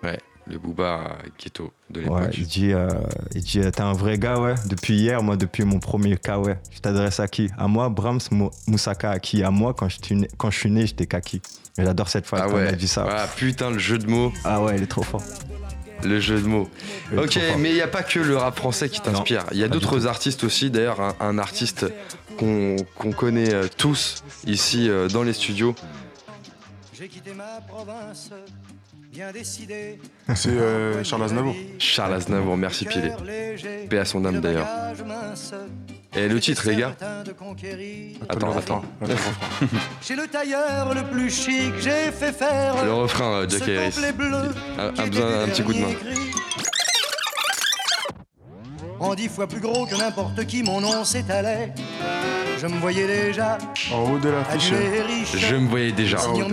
Ouais, le Booba ghetto de l'époque. Ouais, il dit, euh, il dit T'es un vrai gars, ouais. Depuis hier, moi, depuis mon premier cas, ouais. Je t'adresse à qui? À moi, Brahms Moussaka, à qui? À moi, quand je, suis né, quand je suis né, j'étais kaki. J'adore cette phrase ah quand il a dit ça. Ah putain, le jeu de mots. Ah ouais, il est trop fort. Le jeu de mots. ok, mais il n'y a pas que le rap français qui t'inspire. Il y a d'autres artistes aussi. D'ailleurs, un, artiste qu'on connaît euh, tous ici euh, dans les studios. J'ai quitté ma province, bien décidé. C'est euh, Charles Aznavour. Charles Aznavour, merci Pilé. Paix à son âme d'ailleurs. Et le titre, les gars Attends, attends. Le tailleur le plus chic, j'ai fait faire. Le refrain, Jack Harris. Un, un, un petit coup de main. en dix fois plus gros que n'importe qui, mon nom s'étalait. Je me voyais déjà En haut de l'affiche. Je me voyais déjà. Ouais,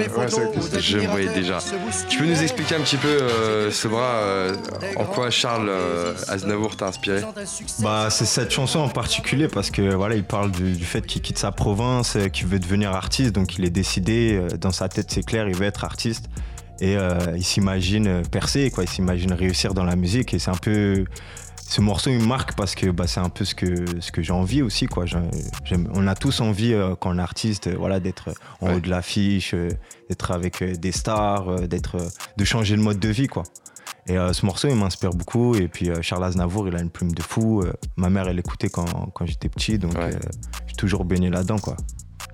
Je me voyais déjà. Tu peux nous expliquer un petit peu, euh, Sobra, euh, en quoi Charles euh, Aznavour t'a inspiré Bah, c'est cette chanson en particulier parce que voilà, il parle du, du fait qu'il quitte sa province, euh, qu'il veut devenir artiste, donc il est décidé, dans sa tête c'est clair, il veut être artiste. Et euh, il s'imagine percer, quoi, il s'imagine réussir dans la musique. Et c'est un peu ce morceau il me marque parce que bah, c'est un peu ce que ce que j'ai envie aussi quoi. On a tous envie euh, quand on est artiste, euh, voilà, d'être en Ouais. haut de l'affiche, euh, d'être avec euh, des stars, euh, d'être euh, de changer de mode de vie quoi. Et euh, ce morceau, il m'inspire beaucoup. Et puis euh, Charles Aznavour, il a une plume de fou. Euh, ma mère, elle écoutait quand, quand j'étais petit, donc Ouais. euh, j'ai toujours baigné là-dedans, quoi.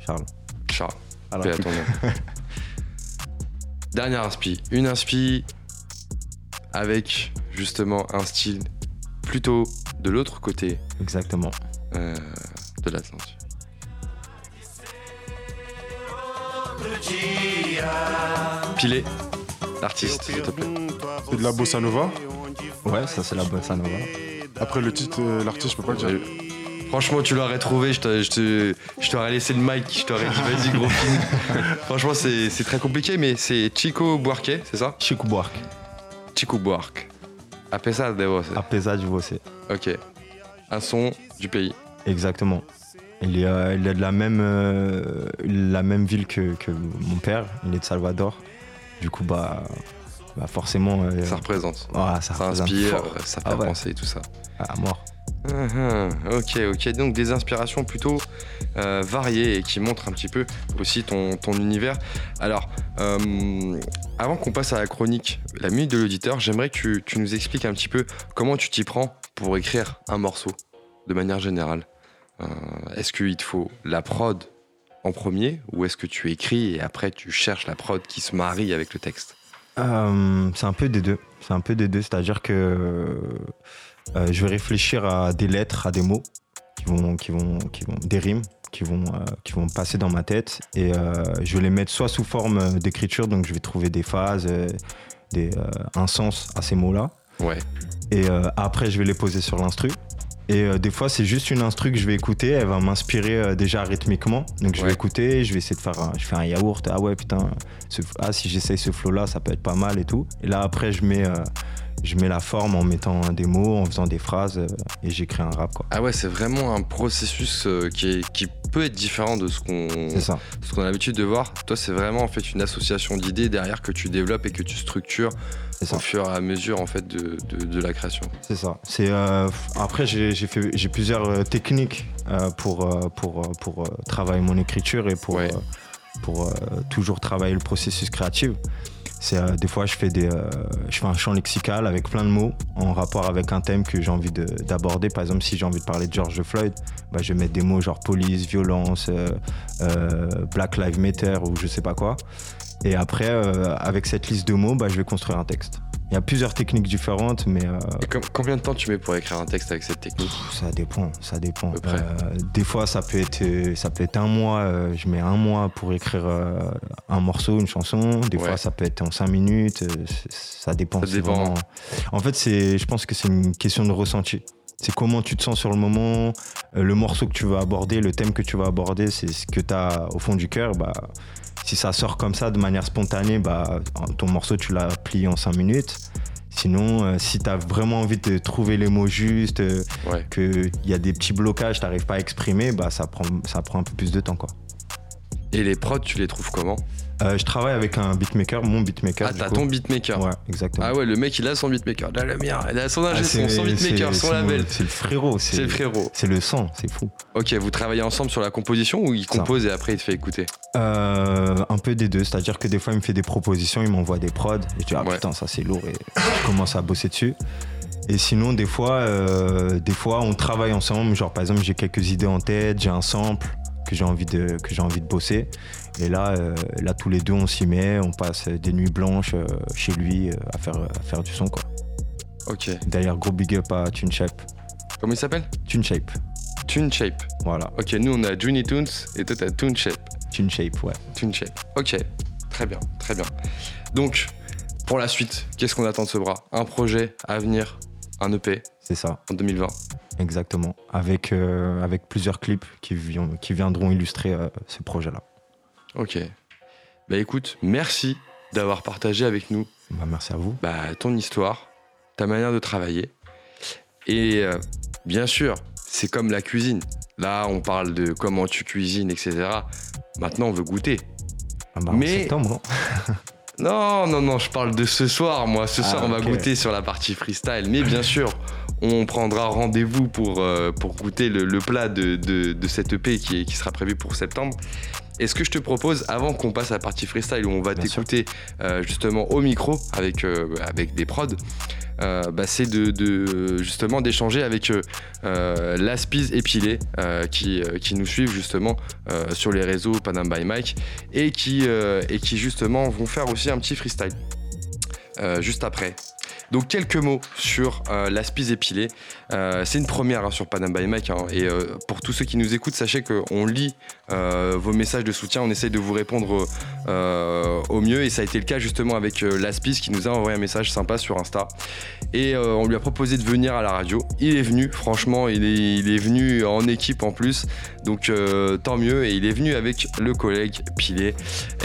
Charles. Charles, Alors, à ton nom. Dernière inspi. Une inspi avec justement un style plutôt de l'autre côté exactement. euh, de l'Atlantique. Pilé, l'artiste, s'il te plaît. C'est de la bossa nova. Ouais, ça, c'est la bossa nova. Après le titre, euh, l'artiste, je peux pas le dire. Franchement, tu l'aurais trouvé, je te- je te- je t'aurais laissé le mic, je t'aurais dit vas-y gros film. Franchement, c'est c'est très compliqué, mais c'est Chico Buarque, c'est ça? Chico Buarque, Chico Buarque. Apesar de vos. apesar de você. Ok. Un son du pays. Exactement. Il est, euh, il est de la même, euh, la même ville que, que mon père. Il est de Salvador. Du coup, bah, bah forcément. euh, Ça représente. ah, ça, Ça représente inspire, fort. ça fait Ah ouais. penser et tout ça. À mort. Ah, ah, ok, ok. Donc des inspirations plutôt euh, variées et qui montrent un petit peu aussi ton, ton univers. Alors, euh, avant qu'on passe à la chronique, la minute de l'auditeur, j'aimerais que tu, nous expliques un petit peu comment tu t'y prends pour écrire un morceau de manière générale. Euh, est-ce qu'il te faut la prod en premier ou est-ce que tu écris et après tu cherches la prod qui se marie avec le texte? Euh, c'est un peu des deux. C'est un peu des deux. C'est-à-dire que euh, je vais réfléchir à des lettres, à des mots qui vont, qui vont, qui vont, des rimes qui vont, euh, qui vont passer dans ma tête et euh, je vais les mettre soit sous forme d'écriture, donc je vais trouver des phases, euh, des, euh, un sens à ces mots-là. Ouais. Et euh, après, je vais les poser sur l'instru. Et euh, des fois, c'est juste une instru que je vais écouter. Elle va m'inspirer euh, déjà rythmiquement. Donc, je Ouais. vais écouter. Je vais essayer de faire un, je fais un yaourt. Ah ouais, putain. ce- ah, si j'essaye ce flow-là, ça peut être pas mal et tout. Et là, après, je mets, euh, je mets la forme en mettant des mots, en faisant des phrases. euh, et j'écris un rap, quoi. Ah ouais, c'est vraiment un processus euh, qui, est- qui peut être différent de ce qu'on a l'habitude de voir. Toi, c'est vraiment en fait une association d'idées derrière que tu développes et que tu structures au fur et à mesure en fait de, de- de la création. C'est ça. C'est euh, après j'ai j'ai fait j'ai plusieurs techniques euh, pour pour pour travailler mon écriture et pour Ouais. euh, pour toujours travailler le processus créatif. C'est euh, des fois je fais des euh, je fais un champ lexical avec plein de mots en rapport avec un thème que j'ai envie de- d'aborder. Par exemple, si j'ai envie de parler de George Floyd, bah, je vais mettre des mots genre police, violence, euh, Black Lives Matter ou je sais pas quoi. Et après, avec cette liste de mots, bah, je vais construire un texte. Il y a plusieurs techniques différentes, mais euh, Et com- combien de temps tu mets pour écrire un texte avec cette technique? Ça dépend, ça dépend. Euh, des fois, ça peut être, euh, ça peut être un mois. euh, je mets un mois pour écrire un morceau, une chanson. Des Ouais. fois, ça peut être en cinq minutes. ça dépend. Ça dépend. vraiment- En fait, c'est, je pense que c'est une question de ressenti. C'est comment tu te sens sur le moment, le morceau que tu vas aborder, le thème que tu vas aborder, c'est ce que tu as au fond du cœur. Bah, si ça sort comme ça de manière spontanée, bah, ton morceau, tu l'as plié en cinq minutes. Sinon, euh, si tu as vraiment envie de trouver les mots justes, euh, Ouais. qu'il y a des petits blocages, tu n'arrives pas à exprimer, bah, ça, prend, ça prend un peu plus de temps. Quoi. Et les prods, tu les trouves comment? Euh, je travaille avec un beatmaker, mon beatmaker. Ah, t'as ton beatmaker. Ouais, exactement. Ah ouais, le mec il a son beatmaker. Là, le mien, il a son ingé Ah, son, son beatmaker, son label. C'est le frérot. C'est le frérot. C'est le sang, c'est fou. Ok, vous travaillez ensemble sur la composition ou il Ça. compose et après il te fait écouter? Euh, un peu des deux, c'est-à-dire que des fois il me fait des propositions, il m'envoie des prods, et je dis ah Ouais. putain ça c'est lourd et je commence à bosser dessus. Et sinon des fois, euh, des fois on travaille ensemble, genre par exemple j'ai quelques idées en tête, j'ai un sample que j'ai envie de que j'ai envie de bosser, et là euh, là tous les deux on s'y met, on passe des nuits blanches euh, chez lui euh, à faire à faire du son quoi. Ok. D'ailleurs gros big up à TuneShape, Comment il s'appelle? TuneShape, Tune Shape. voilà, Ok, nous on a Juni Toons et toi t'as Tune Shape. TuneShape ouais. Tune Shape. Ok, très bien, très bien. Donc, pour la suite, qu'est-ce qu'on attend de ce bras? Un projet à venir, un EP C'est ça. en 2020. Exactement. Avec, euh, avec plusieurs clips qui, qui viendront illustrer euh, ce projet-là. Ok. Bah écoute, merci d'avoir partagé avec nous Bah, merci à vous. bah, ton histoire, ta manière de travailler. Et euh, bien sûr, c'est comme la cuisine. Là, on parle de comment tu cuisines, etc. Maintenant, on veut goûter. Ah bah, en Mais- septembre, non Non, non, non, je parle de ce soir. Moi, ce Ah, soir, on va goûter sur la partie freestyle. Mais bien sûr, on prendra rendez-vous pour, euh, pour goûter le, le plat de, de, de cette EP qui, est- qui sera prévu pour septembre. Et ce que je te propose, avant qu'on passe à la partie freestyle où on va t'écouter euh, justement au micro avec, euh, avec des prods, euh, bah, c'est de, de- justement d'échanger avec euh, Laspiz épilé euh, qui, qui nous suivent justement sur les réseaux Panam by Mike et qui, et qui justement vont faire aussi un petit freestyle juste après. Donc quelques mots sur euh, l'Aspiz épilé. Euh, c'est une première sur Panam by Mike. hein, et euh, pour tous ceux qui nous écoutent, sachez qu'on lit euh, vos messages de soutien. On essaye de vous répondre euh, au mieux. Et ça a été le cas justement avec l'Aspiz qui nous a envoyé un message sympa sur Insta. Et on lui a proposé de venir à la radio. Il est venu, franchement, il est, il est venu en équipe en plus. Donc tant mieux. Et il est venu avec le collègue Pilé.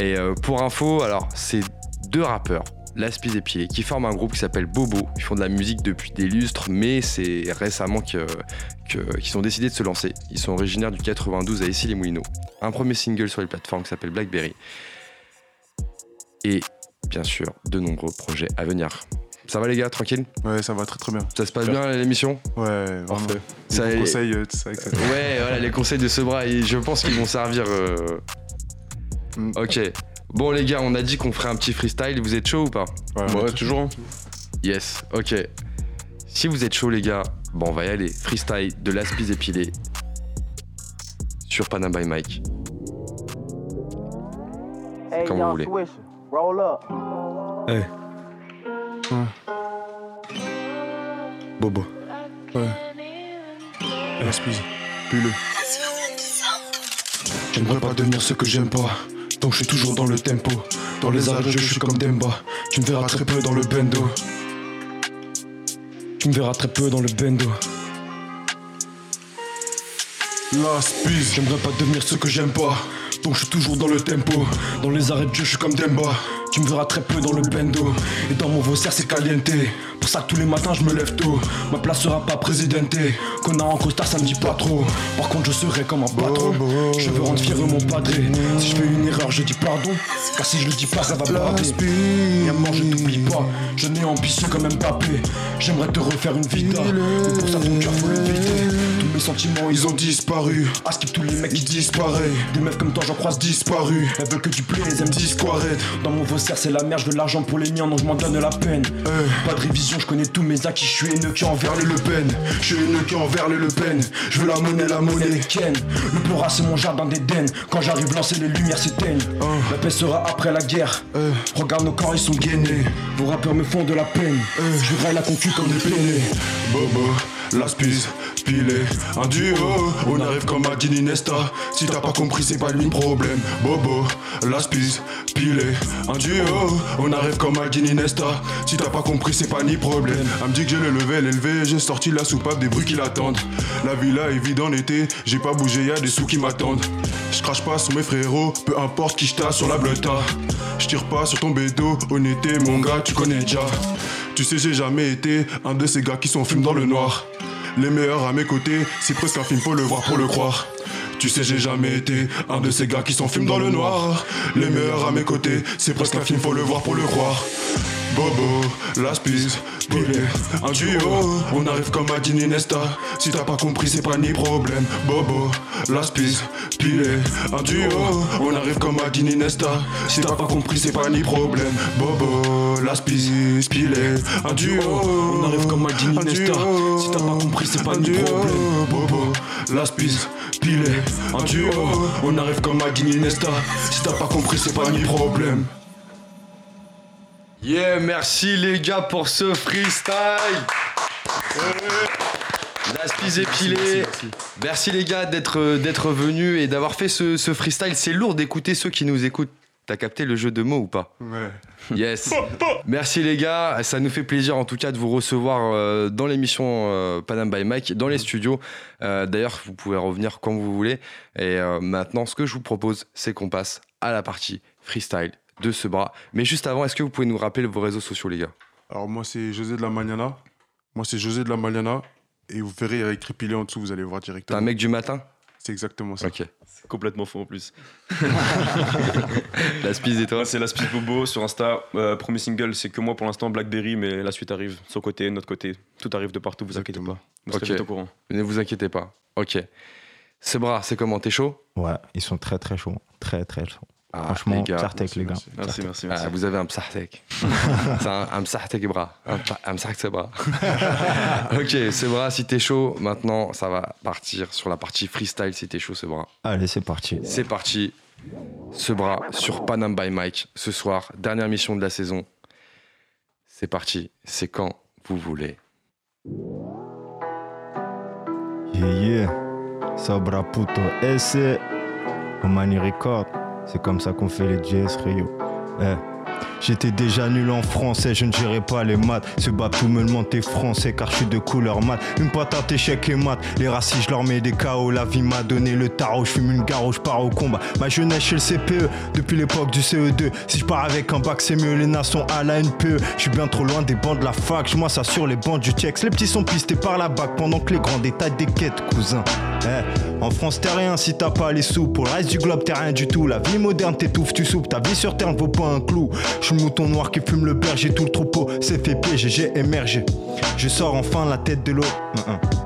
Et pour info, alors c'est deux rappeurs. Laspiz et Pilé, qui forment un groupe qui s'appelle Bobo. Ils font de la musique depuis des lustres, mais c'est récemment que- qu'ils ont décidé de se lancer. Ils sont originaires du 92 à Issy-les-Moulineaux. Un premier single sur les plateformes qui s'appelle Blackberry. Et bien sûr, de nombreux projets à venir. Ça va les gars, tranquille? Ouais, ça va très très bien. Ça se passe bien l'émission? Ouais. Parfait. Des Ça est- conseils, euh, tout ça, etc. Ouais, voilà, les conseils de ce bras, et je pense qu'ils vont servir. euh, Mm. Ok. Bon, les gars, on a dit qu'on ferait un petit freestyle. Vous êtes chaud ou pas Ouais, Ouais, ouais, toujours. hein. Yes, ok. Si vous êtes chaud, les gars, bon, on va y aller. Freestyle de l'Aspiz épilé sur Panam by Mike. Comme vous voulez. Bobo. Ouais. Excuse. Puis-le. J'aimerais pas devenir ce que j'aime pas. Donc je suis toujours dans le tempo. Dans les arrêts de jeu, je suis comme Demba. Tu me verras très peu dans le bendo. Tu me verras très peu dans le bendo. Spise. J'aimerais pas devenir ce que j'aime pas. Donc je suis toujours dans le tempo. Dans les arrêts de jeu, je suis comme Demba. Tu me verras très peu dans le bendo. Et dans mon vaussaire, c'est caliente. Pour ça que tous les matins, je me lève tôt. Ma place sera pas présidente. Qu'on a en costard, ça me dit pas trop. Par contre, je serai comme un patron. Je veux rendre fier mon padré. Si je fais une erreur, je dis pardon. Car si je le dis pas, ça va brader. Évidemment, je t'oublie pas. Je n'ai ambitieux comme Mbappé. J'aimerais te refaire une vida. Mais pour ça, ton cœur, faut. Tous mes sentiments, ils ont disparu. À skip tous les mecs qui disparaissent. Des meufs comme toi, j'en croise disparu. Elles veulent que tu plaies, elles aiment disparaître. Dans mon vaussaire, c'est la merde, je veux de l'argent pour les miens, non, je m'en donne la peine. Pas de révision, je connais tous mes acquis, je suis haineux qui envers les Le Pen. Je suis haineux qui envers les Le Pen. Je veux la monnaie, la monnaie. Ken. Le Plora, c'est mon jardin d'Éden. Quand j'arrive, lancer les lumières s'éteignent. La paix sera après la guerre. Regarde nos corps, ils sont gainés. Vos rappeurs me font de la peine. Je vivrai la concu comme des pénés. Bobo, la spise, pilé, un duo. On arrive comme à Nesta. Si t'as pas compris, c'est pas lui le problème. Bobo, la spise, pilé, un duo. On arrive comme à Nesta. Si t'as pas compris, c'est pas ni problème. Elle me dit que j'ai le level élevé, j'ai sorti la soupape des bruits qui l'attendent. La villa est vide en été, j'ai pas bougé, y a des sous qui m'attendent. Je crache pas sur mes frérots, peu importe qui j't'a sur la bleuta. Je tire pas sur ton bédo, honnêteté, mon gars, tu connais déjà. Tu sais, j'ai jamais été un de ces gars qui sont dans le noir. Les meilleurs à mes côtés, c'est presque un film, faut le voir pour le croire. Tu sais, j'ai jamais été un de ces gars qui film dans le noir. Les meilleurs à mes côtés, c'est presque un film, faut le voir pour le croire. Bobo, la spise, pilé, un duo. On arrive comme à Dini Nesta. Si t'as pas compris, c'est pas ni problème. Bobo, la spise, pilé, un duo. On arrive comme à Dini Nesta. Si t'as pas compris, c'est pas ni problème. Bobo, la spise, pilé, un duo. On arrive comme à Un Nesta. Si t'as pas compris, c'est pas ni problème. Bobo, la spise, pilé, un duo. On arrive comme à Nesta. Si t'as pas compris, c'est pas ni problème. Yeah, merci les gars pour ce freestyle. L'Aspiz épilé. Merci les gars d'être d'être venus et d'avoir fait ce, ce freestyle. C'est lourd d'écouter ceux qui nous écoutent T'as capté le jeu de mots ou pas Ouais. Yes. Merci les gars, ça nous fait plaisir en tout cas de vous recevoir euh, dans l'émission euh, Panam by Mike, dans les studios. Euh, D'ailleurs, vous pouvez revenir quand vous voulez. Et euh, maintenant, ce que je vous propose, c'est qu'on passe à la partie freestyle de ce bras. Mais juste avant, est-ce que vous pouvez nous rappeler vos réseaux sociaux, les gars? Alors moi c'est José de la Magnana. Moi c'est José de la Magnana. Et vous verrez, il y a écrit Pilé en dessous, vous allez voir T'es directement. un mec du matin? C'est exactement ça. Ok. C'est complètement faux en plus. La spise et toi c'est la Spice Bobo sur Insta. Euh, premier single, c'est que moi pour l'instant, Blackberry, mais la suite arrive. Son côté, notre côté. Tout arrive de partout, vous inquiétez pas. Vous serez Ok. vite au courant. Ne vous inquiétez pas. Ok. Ce bras, c'est comment? T'es chaud? Ouais, ils sont très très chauds. Très très chauds. Ah, Franchement, les gars. Les gars. merci. Merci, merci, merci. Ah, vous avez un psartek. c'est un, un psartek bras. Un, un psartek bras. ok, ce bras, si t'es chaud, maintenant, ça va partir sur la partie freestyle si t'es chaud, ce bras. Allez, c'est parti. C'est parti. Ce bras sur Panam by Mike ce soir, dernière mission de la saison. C'est parti. C'est quand vous voulez. Yeah, yeah. Sobra puto ese. Omani Record. C'est comme ça qu'on fait les jazz Rio. Eh. J'étais déjà nul en français, je ne gérais pas les maths. Ce bateau me demande t'es français car je suis de couleur mat. Une patate échec et mat. Les racistes, je leur mets des KO. La vie m'a donné le tarot. Je fume une garo, je pars au combat. Ma jeunesse chez le CPE, depuis l'époque du CE2. Si je pars avec un bac, c'est mieux. Les nations à la NPE. Je suis bien trop loin des bancs de la fac. Je moi ça sur les bancs du Tchex. Les petits sont pistés par la bac pendant que les grands détaillent des quêtes, cousin. Eh, en France, t'es rien si t'as pas les sous. Pour le reste du globe, t'es rien du tout. La vie moderne t'étouffe, tu soupes. Ta vie sur terre ne vaut pas un clou. Je suis le mouton noir qui fume le berger. Tout le troupeau s'est fait piéger, j'ai émergé. Je sors enfin la tête de l'eau.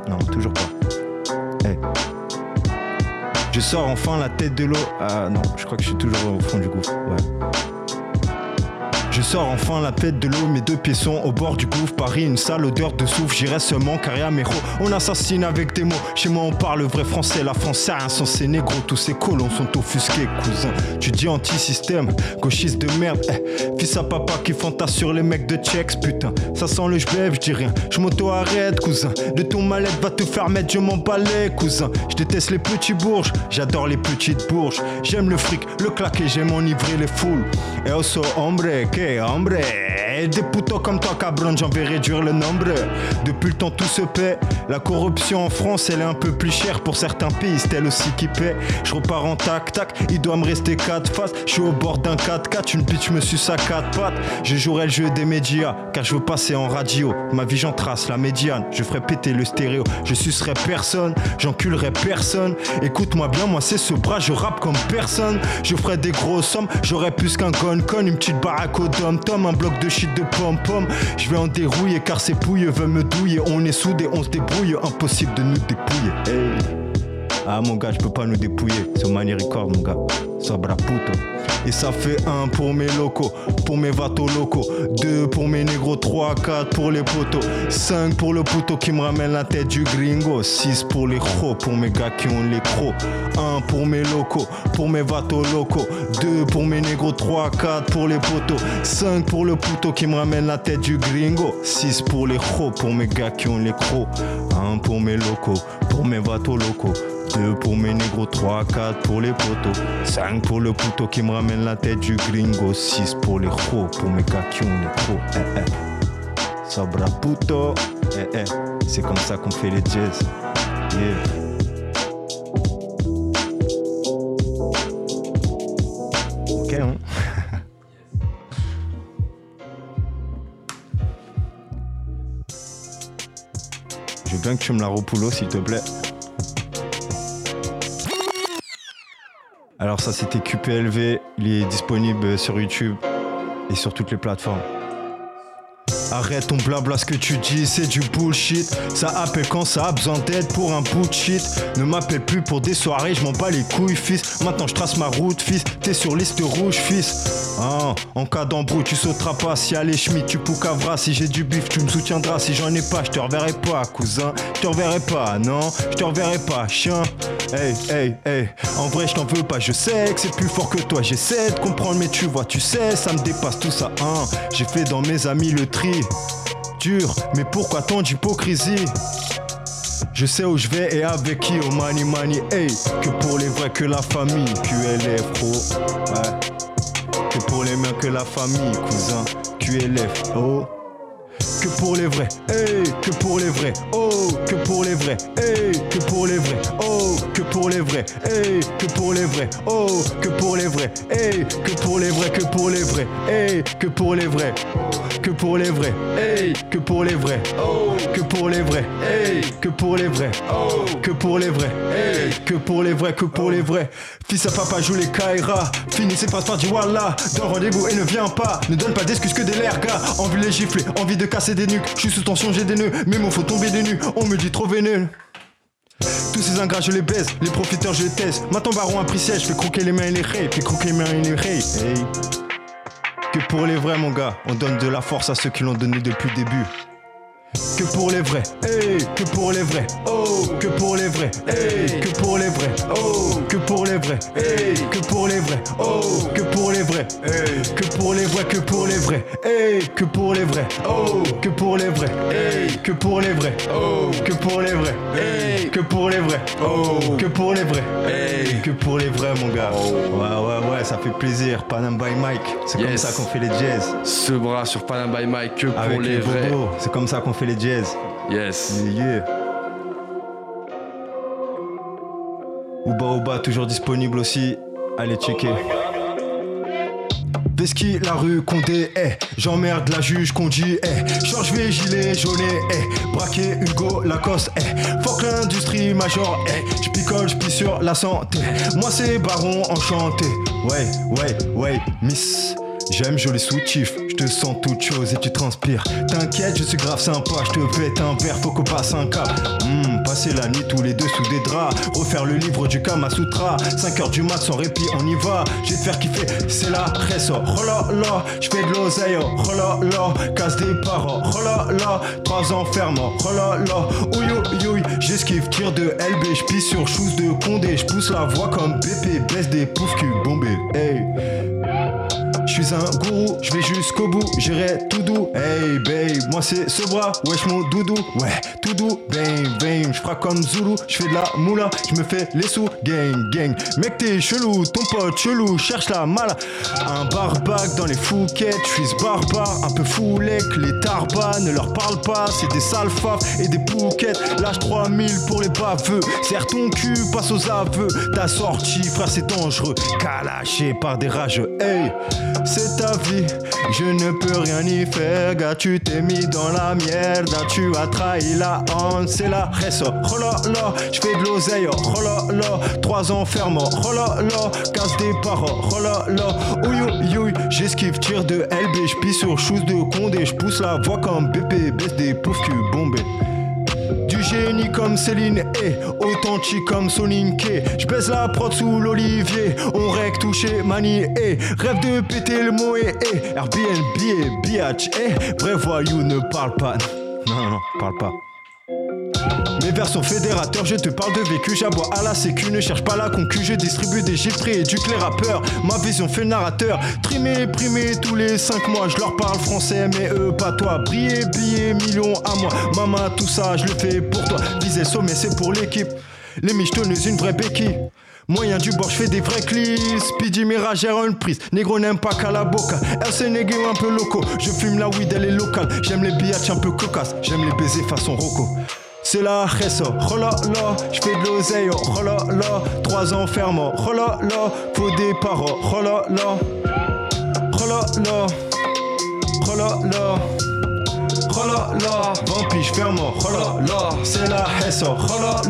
Non, toujours pas. Eh. Je sors enfin la tête de l'eau. Ah non, je crois que je suis toujours au fond du gouffre. Ouais. Je sors enfin la tête de l'eau, mes deux pieds sont au bord du gouffre. Paris, une sale odeur de souffle, j'irai seulement car y a mes héros. On assassine avec des mots, chez moi on parle vrai français. La France c'est rien sans ces négros, tous ces colons sont offusqués, cousin. Tu dis anti-système, gauchiste de merde. Eh, fils à papa qui fantasme sur les mecs de Tchex, putain. Ça sent le j'bève, je dis rien. Je m'auto-arrête, cousin. De ton mallette va te faire mettre, je m'en balais, cousin. Je déteste les petits bourges, j'adore les petites bourges. J'aime le fric, le claquer, j'aime enivrer les foules. Et oso hombre, que hombre. Et des putos comme toi, cabron, j'en vais réduire le nombre. Depuis le temps, tout se paie. La corruption en France, elle est un peu plus chère pour certains pays, c'est elle aussi qui paie. Je repars en tac-tac, il doit me rester quatre faces. Je suis au bord d'un 4x4, une bitch me suce à quatre pattes. Je jouerai le jeu des médias, car je veux passer en radio. Ma vie, j'en trace la médiane, je ferai péter le stéréo. Je sucerai personne, j'enculerai personne. Écoute-moi bien, moi c'est ce bras, je rappe comme personne. Je ferai des grosses sommes, j'aurai plus qu'un gun-con, une petite baraque au dom-tom, un bloc de shit de pom-pom. Je vais en dérouiller car ces pouilles veulent me douiller. On est soudés, on se débrouille, impossible de nous dépouiller. Ah mon gars, je peux pas nous dépouiller. C'est Money Record, mon gars. Sobra puto. Et ça fait un pour mes locaux, pour mes vatos locaux. Deux pour mes négros, trois, quatre pour les potos. Cinq pour le poteau qui me ramène la tête du gringo. Six pour les crocs, pour mes gars qui ont les crocs. Un pour mes locaux, pour mes vatos locaux. Deux pour mes négros, trois, quatre pour les potos. Cinq pour le poteau qui me ramène la tête du gringo. Six pour les crocs, pour mes gars qui ont les crocs. Un pour mes locaux, pour mes vatos locaux. Deux pour mes négros, 3, 4 pour les potos. 5 pour le couteau qui me ramène la tête du gringo. 6 pour les chos, pour mes qui ont les crocs. Eh, eh. Sobra puto. Eh, eh. C'est comme ça qu'on fait les jazz. Yeah. Ok hein. Bien que tu me la repoulo s'il te plaît Alors ça c'était QPLV, il est disponible sur YouTube et sur toutes les plateformes. Arrête ton blabla, ce que tu dis, c'est du bullshit. Ça appelle quand ça a besoin d'aide pour un bout de shit. Ne m'appelle plus pour des soirées, je m'en bats les couilles, fils. Maintenant je trace ma route, fils. T'es sur liste rouge, fils. Ah, en cas d'embrouille, tu sauteras pas. Si allez Schmitt, tu poucavras. Si j'ai du bif, tu me soutiendras. Si j'en ai pas, je te reverrai pas, cousin. Je te reverrai pas, non, je te reverrai pas, chien. Hey, hey, hey. En vrai, je t'en veux pas, je sais que c'est plus fort que toi. J'essaie de comprendre, mais tu vois, tu sais, ça me dépasse tout ça, hein. J'ai fait dans mes amis le tri. Dur, mais pourquoi tant d'hypocrisie? Je sais où je vais et avec qui au mani mani hey Que pour les vrais que la famille QLF pro Ouais pour les mains que la famille, cousin. QLF, oh. Que pour les vrais, hey, que pour les vrais, oh, que pour les vrais, hey, que pour les vrais, oh, que pour les vrais, hey, que pour les vrais, oh, que pour les vrais, hey, que pour les vrais, que pour les vrais, hey, que pour les vrais, que pour les vrais, hey, que pour les vrais, oh, que pour les vrais, hey, que pour les vrais, oh, que pour les vrais, hey, que pour les vrais, que pour les vrais. Fils à papa joue les Kaira, finissez par du Wallah, donne rendez-vous et ne viens pas, ne donne pas d'excuses que des l'air gars, envie de les gifler, envie de casser des nuques, je suis sous tension, j'ai des nœuds, mais mon faut tomber des nues, on me dit trop véneux. Tous ces ingrats je les baise, les profiteurs je les taise. Maintenant baron a pris siège, fais croquer les mains et les rays, puis croquer les mains et les rays. Que pour les vrais mon gars, on donne de la force à ceux qui l'ont donné depuis le début. Que pour les vrais, hey, que pour les vrais, oh, que pour les vrais, hey, que pour les vrais, oh, que pour les vrais, hey, que pour les vrais, oh, que pour les vrais, hey, que pour les vrais, que pour les vrais, hey, que pour les vrais, oh, que pour les vrais, hey, que pour les vrais, oh, que pour les vrais, hey, que pour les vrais, oh, que pour les vrais, hey, que pour les vrais mon gars. Ouais ouais ouais, ça fait plaisir. Panam by Mike, c'est comme ça qu'on fait les jazz. Ce bras sur Panam by Mike que pour les vrais. c'est comme ça qu'on fait les jazz. Yes. Yeah. Ouba Ouba, toujours disponible aussi. Allez checker. Veski, la rue, Condé, eh. J'emmerde la juge, qu'on dit, eh. Georges V, gilet, jaunet, eh. Braquet, Hugo, Lacoste, eh. Fuck l'industrie major, eh. J'picole, j'pie sur la santé. Moi, c'est Baron enchanté. Ouais, ouais, ouais, Miss. J'aime joli soutif, je te sens toute chose et tu transpires. T'inquiète, je suis grave sympa, je te pète un verre, faut qu'on passe un cap. Hmm, passer la nuit tous les deux sous des draps, refaire le livre du Kama Sutra. 5 heures du mat sans répit, on y va. Je vais te faire kiffer, c'est la resso. Oh là là, je fais de l'oseille, oh là là, casse des parents, oh là là, 3 ans oh là là, ouïe ouïe, j'esquive, tire de LB, je sur chose de Condé, je pousse la voix comme BP, baisse des poufs cul bombés. Hey. Suis un gourou, je vais jusqu'au bout, j'irai tout doux. Hey babe, moi c'est ce bras, wesh mon doudou, ouais, tout doux, bang bang, je ferai comme Zulu, je fais de la moula, je me fais les sous, gang gang. Mec t'es chelou, ton pote chelou, cherche la mala. Un barbac dans les fouquettes, je suis barbare, un peu foulec, les tarbas ne leur parle pas, c'est des salfafs et des pouquettes. Lâche 3000 pour les baveux, serre ton cul, passe aux aveux. Ta sortie, frère, c'est dangereux, calaché par des rageux, hey. C'est ta vie, je ne peux rien y faire, gars, tu t'es mis dans la merde, tu as trahi la honte, c'est la resso, oh là là, je fais de l'oseille, oh là là, trois ans ferme, oh casse des paroles, oh là là, j'esquive, tire de LB, je pisse sur chose de Condé, je pousse la voix comme BP, baisse des poufs cul bombés. Du génie comme Céline et authentique comme. Je baisse la prod sous l'olivier. On règle touché mani et rêve de péter le mot et Airbnb et biatch et bref voyou ne parle pas. Non non non, parle pas. Mes vers sont fédérateurs, je te parle de vécu, j'aboie à la sécu, ne cherche pas la concu, je distribue des chiffres et éduque les rappeurs. Ma vision fait narrateur, trimé, primé tous les 5 mois, je leur parle français, mais eux pas toi. Briller, billets, millions à moi, maman, tout ça, je le fais pour toi. Viser sommet, c'est pour l'équipe. Les michetonneuses, une vraie béquille. Moyen du bord, je fais des vrais clips. Speedy Mirage, une prise. Négro n'aime pas qu'à la boca. RC Négro un peu loco. Je fume la weed, elle est locale. J'aime les billets un peu cocasses. J'aime les baisers façon roco. C'est la resso, là, j'fais de l'oseille, là, trois là là, faut des paroles, oh là là, oh là là, oh là là, oh là là, vampige ferme, oh là là, c'est la resso, oh là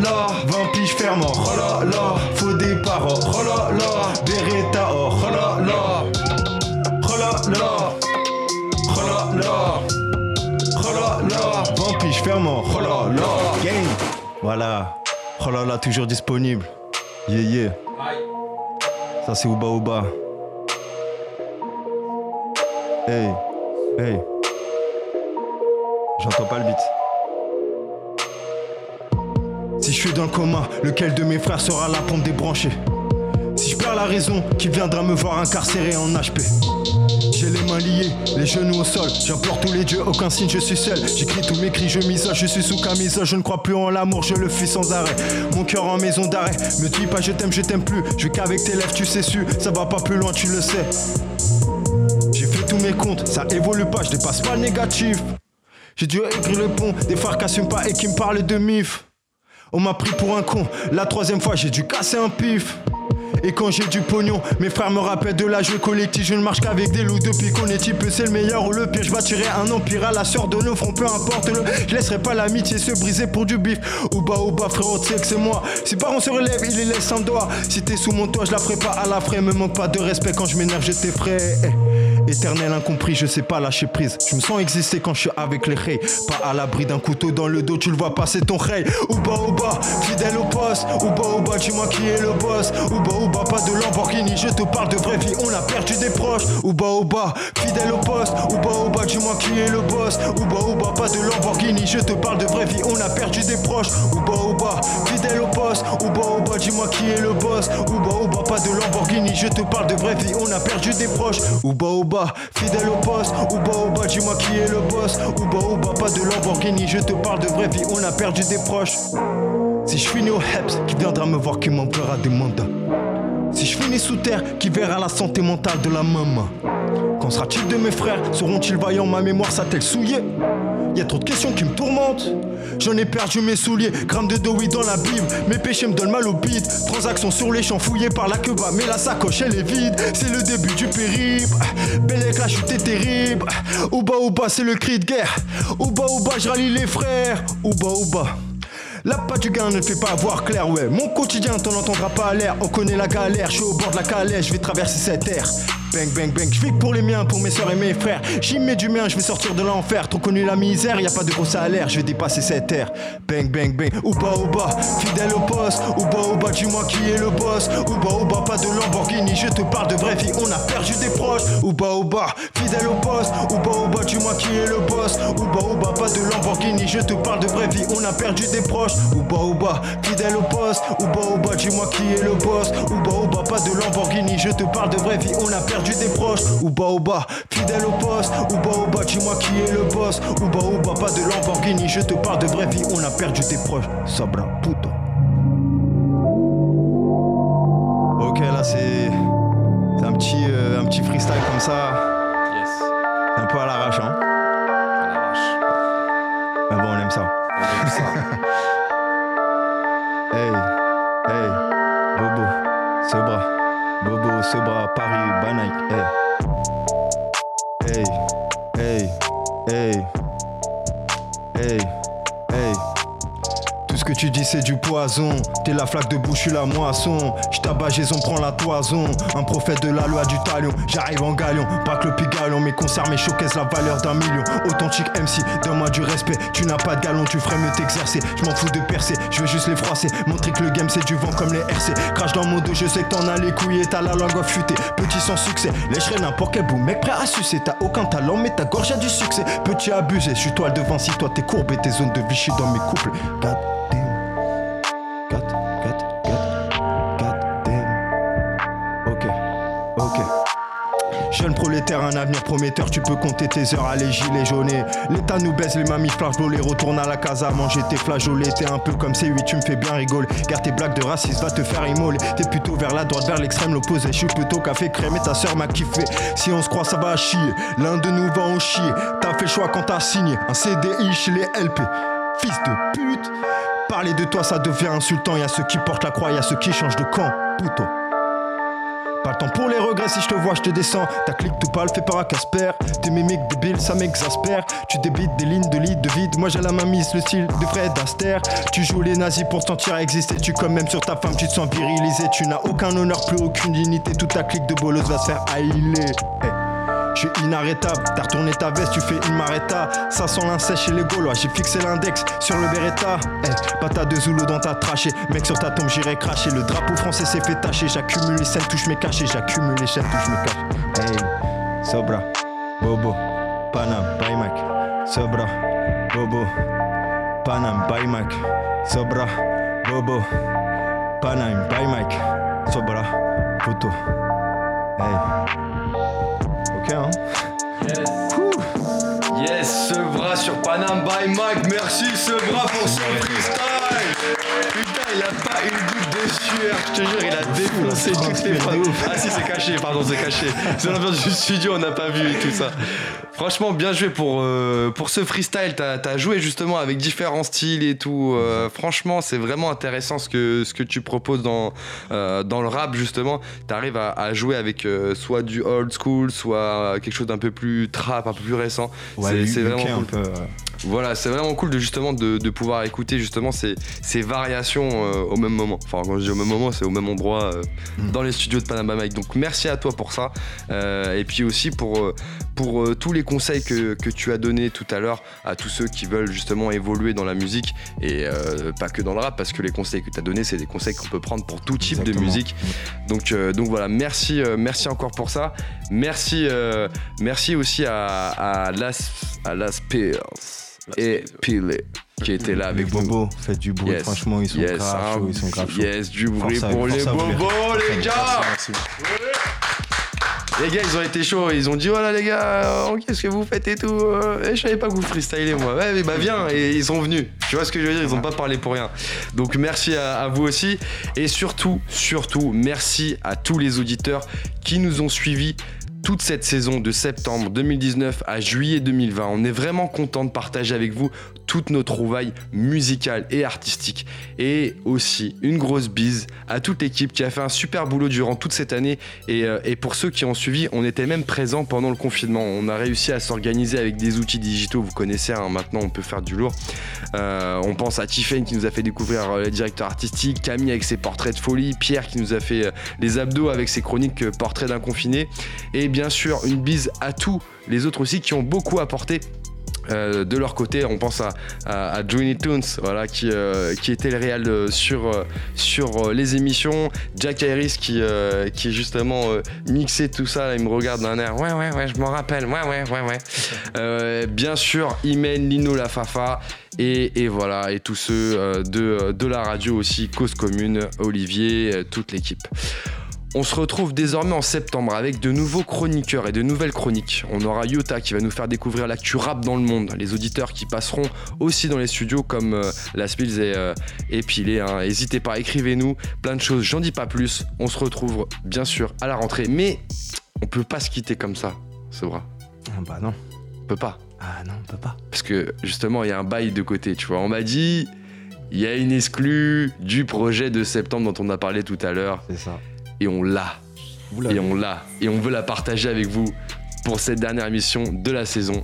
oh là là, gang. Voilà, oh là là, toujours disponible. Yeah yeah. Ça c'est Ouba Ouba. Hey, hey. J'entends pas le beat. Si je suis dans le coma, lequel de mes frères sera la pompe débranchée Si je perds la raison, qui viendra me voir incarcéré en HP j'ai les mains liées, les genoux au sol. J'implore tous les dieux, aucun signe, je suis seul. J'écris tous mes cris, je m'isole, je suis sous camisole. Je ne crois plus en l'amour, je le fuis sans arrêt. Mon cœur en maison d'arrêt. Me dis pas je t'aime, je t'aime plus. Je vais qu'avec tes lèvres, tu sais su. Ça va pas plus loin, tu le sais. tous mes comptes, ça évolue pas, je dépasse pas le négatif. J'ai dû écrire le pont, des frères qui assument pas et qui me parlent de mif. On m'a pris pour un con, la troisième fois j'ai dû casser un pif. Et quand j'ai du pognon, mes frères me rappellent de la jeu collectif. Je ne marche qu'avec des loups depuis qu'on est type, c'est le meilleur ou le pire. Je bâtirai un empire à la sœur de nos fronts, peu importe le. Je laisserai pas l'amitié se briser pour du bif. Ou bas, ou bas, frérot, tu c'est moi. Si parents se relève, il les laisse un doigt. Si t'es sous mon toit, je la ferai pas à la frais. Me manque pas de respect quand je m'énerve, je t'effraie. Eh, Éternel incompris, je sais pas lâcher prise. Je me sens exister quand je suis avec les rays. Pas à l'abri d'un couteau dans le dos, tu le vois passer ton ray. Ou bas, ou bas, fidèle au poste. Ou bas, ou bas, dis-moi qui est le boss. Ou bas, ou bas, pas de Lamborghini, je te parle de vraie vie. On a perdu des proches. Ou bas, ou bas, fidèle au poste. Ou bas, ou bas, dis-moi qui est le boss. Ou bas, ou bas, pas de Lamborghini, je te parle de vraie vie. On a perdu des proches. Ou bas, ou bas, fidèle au poste. Ou bas, ou bas, dis-moi qui est le boss. Ou bas, ou bas, pas de Lamborghini, je te parle de vraie vie. On a perdu des proches. Fidèle au poste. Ou bas, ou bas, dis-moi qui est le boss. Ou bas, ou bas, pas de Lamborghini, je te parle de vraie vie. On a perdu des proches. Si je finis au HEPS, qui viendra me voir qui m'enverra des mandats Si je finis sous terre, qui verra la santé mentale de la maman Qu'en sera-t-il de mes frères? Seront-ils vaillants? Ma mémoire s'a-t-elle souillée? Y a trop de questions qui me tourmentent. J'en ai perdu mes souliers, grammes de dos oui dans la Bible. Mes péchés me donnent mal au bide. Transactions sur les champs fouillés par la queue mais la sacoche elle est vide. C'est le début du périple. Belle la chute est terrible. Au bas, c'est le cri de guerre. Au bas, je rallie les frères. Au bas. La gain ne fait pas voir clair, ouais. Mon quotidien, t'en entendras pas à l'air. On connaît la galère, je suis au bord de la calèche, je vais traverser cette terre. Bang, bang, bang, je vis pour les miens, pour mes soeurs et mes frères. J'y mets du mien, je vais sortir de l'enfer. Trop connu la misère, y a pas de gros salaire, je vais dépasser cette terre. Bang, bang, bang, ou bas, ou bas, fidèle au poste. Ou bas, ou bas, dis-moi qui est le boss. Ou bas, ou bas, pas de Lamborghini, je te parle de vraie vie, on a perdu des proches. Ou bas, ou bas, fidèle au poste. Ou bas, ou bas, dis-moi qui est le boss. Ou bas, ou bas, pas de Lamborghini, je te parle de vraie vie, on a perdu des proches. Ou bas, ou bas, fidèle au poste. Ou bas, ou bas, dis-moi qui est le boss. Ou bas, ou bas, pas de Lamborghini, je te parle de vraie vie, on a perdu des proches. Ou bas, ou bas, fidèle au poste. Ou bas, ou bas, dis-moi qui est le boss. Ou bas, ou bas, pas de Lamborghini, je te parle de vraie vie, on a perdu des proches. Sabra, puto. Ok, là c'est. C'est un euh, un petit freestyle comme ça. Sobra, Paris, hey. Hey, hey, hey, hey, hey. Ce que tu dis c'est du poison. T'es la flaque de bouche, je suis la moisson. J'tabageaison, prends la toison. Un prophète de la loi du talion. J'arrive en galion, pas que le pigalon. Mes concerts, mes showcases, la valeur d'un million. Authentique MC, donne-moi du respect. Tu n'as pas de galon, tu ferais mieux t'exercer. Je m'en fous de percer, je veux juste les froisser. Montrer que le game c'est du vent comme les RC. Crache dans mon dos, je sais que t'en as les couilles et t'as la langue affûtée. Petit sans succès, lècherai n'importe quel bout. Mec prêt à sucer, t'as aucun talent, mais ta gorge a du succès. Petit abusé, je suis toile devant si toi t'es courbé. Tes zones de Vichy dans mes couples. Jeune prolétaire, un avenir prometteur, tu peux compter tes heures, allez gilets jaunes. L'État nous baisse les mamies flageolées, retourne à la casa, manger tes flageolets. T'es un peu comme C8, tu me fais bien rigoler. Garde tes blagues de racisme, va te faire immoler. T'es plutôt vers la droite, vers l'extrême, l'opposé. Je suis plutôt café crème et ta soeur m'a kiffé. Si on se croit, ça va chier. L'un de nous va en chier. T'as fait choix quand t'as signé un CDI chez les LP. Fils de pute. Parler de toi, ça devient insultant. Y'a ceux qui portent la croix, y'a ceux qui changent de camp. Puto. Pas le temps pour les regrets, si je te vois, je te descends. Ta clique tout pâle, fait par à Casper. Tes mimiques débiles, ça m'exaspère. Tu débites des lignes de lit de vide. Moi j'ai la main mise, le style de Fred Astaire. Tu joues les nazis pour te sentir exister. Tu comme même sur ta femme, tu te sens virilisé. Tu n'as aucun honneur, plus aucune dignité. Toute ta clique de bolos va se faire haïler. Je suis inarrêtable, t'as retourné ta veste, tu fais une maretta. Ça sent l'inceste chez les Gaulois, j'ai fixé l'index sur le Beretta. Eh, patate de Zulu dans ta trachée, mec sur ta tombe j'irai cracher. Le drapeau français s'est fait tacher, j'accumule les scènes, touche mes cachets, j'accumule les chaînes, touche mes cachets. Hey, Sobra, Bobo, Panam, Baymac, Sobra, Bobo, Panam, Baymac, Sobra, Bobo, Panam, Baymac, Sobra, Puto. Hey. Ok, hein? Yes, ce bras sur Panam by Mike. Merci ce bras pour ce freestyle. Putain, il a pas eu doute de sueur, je te jure, il a défoncé toutes les phrases. Ah si, c'est caché, pardon, c'est caché. C'est l'ambiance du studio, on n'a pas vu et tout ça. Franchement, bien joué pour, euh, pour ce freestyle. T'as as joué justement avec différents styles et tout. Euh, franchement, c'est vraiment intéressant ce que, ce que tu proposes dans, euh, dans le rap, justement. T'arrives à, à jouer avec soit du old school, soit quelque chose d'un peu plus trap, un peu plus récent. Ouais, c'est vraiment cool. un peu. Voilà, c'est vraiment cool de justement de, de pouvoir écouter justement ces, ces variations euh, au même moment. Enfin, quand je dis au même moment, c'est au même endroit euh, mm. dans les studios de Panama Mike. Donc merci à toi pour ça. Euh, et puis aussi pour, pour tous les conseils que, que, tu as donnés tout à l'heure à tous ceux qui veulent justement évoluer dans la musique et pas que dans le rap, parce que les conseils que tu as donnés, c'est des conseils qu'on peut prendre pour tout type de musique. Donc, donc voilà, merci, merci encore pour ça. Merci, merci aussi à, à Las, à Las et Pile qui était là avec les bobos, faites du bruit, franchement ils sont yes, grave chauds, ils sont grave chauds. Yes, du bruit pour les bobos les gars les gars, ils ont été chauds, ils ont dit voilà les gars, euh, qu'est-ce que vous faites et tout. Euh, et je savais pas que vous freestylez moi. Ouais, mais bah viens, et ils sont venus. Tu vois ce que je veux dire Ils ont pas parlé pour rien. Donc merci à, à vous aussi, et surtout, surtout, merci à tous les auditeurs qui nous ont suivis toute cette saison de septembre 2019 à juillet 2020. On est vraiment content de partager avec vous toutes nos trouvailles musicales et artistiques. Et aussi une grosse bise à toute l'équipe qui a fait un super boulot durant toute cette année. Et, euh, pour ceux qui ont suivi, on était même présents pendant le confinement. On a réussi à s'organiser avec des outils digitaux. Vous connaissez, hein, maintenant on peut faire du lourd. Euh, on pense à Tiffen qui nous a fait découvrir euh, les directeurs artistiques, Camille avec ses portraits de folie, Pierre qui nous a fait les abdos avec ses chroniques portraits d'un confiné. Et bien sûr, une bise à tous les autres aussi qui ont beaucoup apporté euh, de leur côté, on pense à, à, à Toons, voilà, qui, euh, qui était le réel euh, sur, sur les émissions. Jack Harris qui, qui justement mixait tout ça. il me regarde d'un air. Ouais, ouais, ouais, je m'en rappelle. Ouais, ouais, ouais, ouais. bien sûr, Imen, Lino Lafafa. Et, et voilà, et tous ceux de, de la radio aussi, Cause Commune, Olivier, toute l'équipe. On se retrouve désormais en septembre avec de nouveaux chroniqueurs et de nouvelles chroniques. On aura Yota qui va nous faire découvrir l'actu rap dans le monde, les auditeurs qui passeront aussi dans les studios comme euh, La Spills et, euh, Pilé. Hein. N'hésitez pas, écrivez-nous, plein de choses, j'en dis pas plus. On se retrouve bien sûr à la rentrée, mais on peut pas se quitter comme ça, c'est vrai. Ah bah non. On peut pas. Ah non, on peut pas. Parce que justement, il y a un bail de côté, tu vois. On m'a dit, il y a une exclue du projet de septembre dont on a parlé tout à l'heure. C'est ça et on l'a. Et on l'a. Et on veut la partager avec vous pour cette dernière émission de la saison.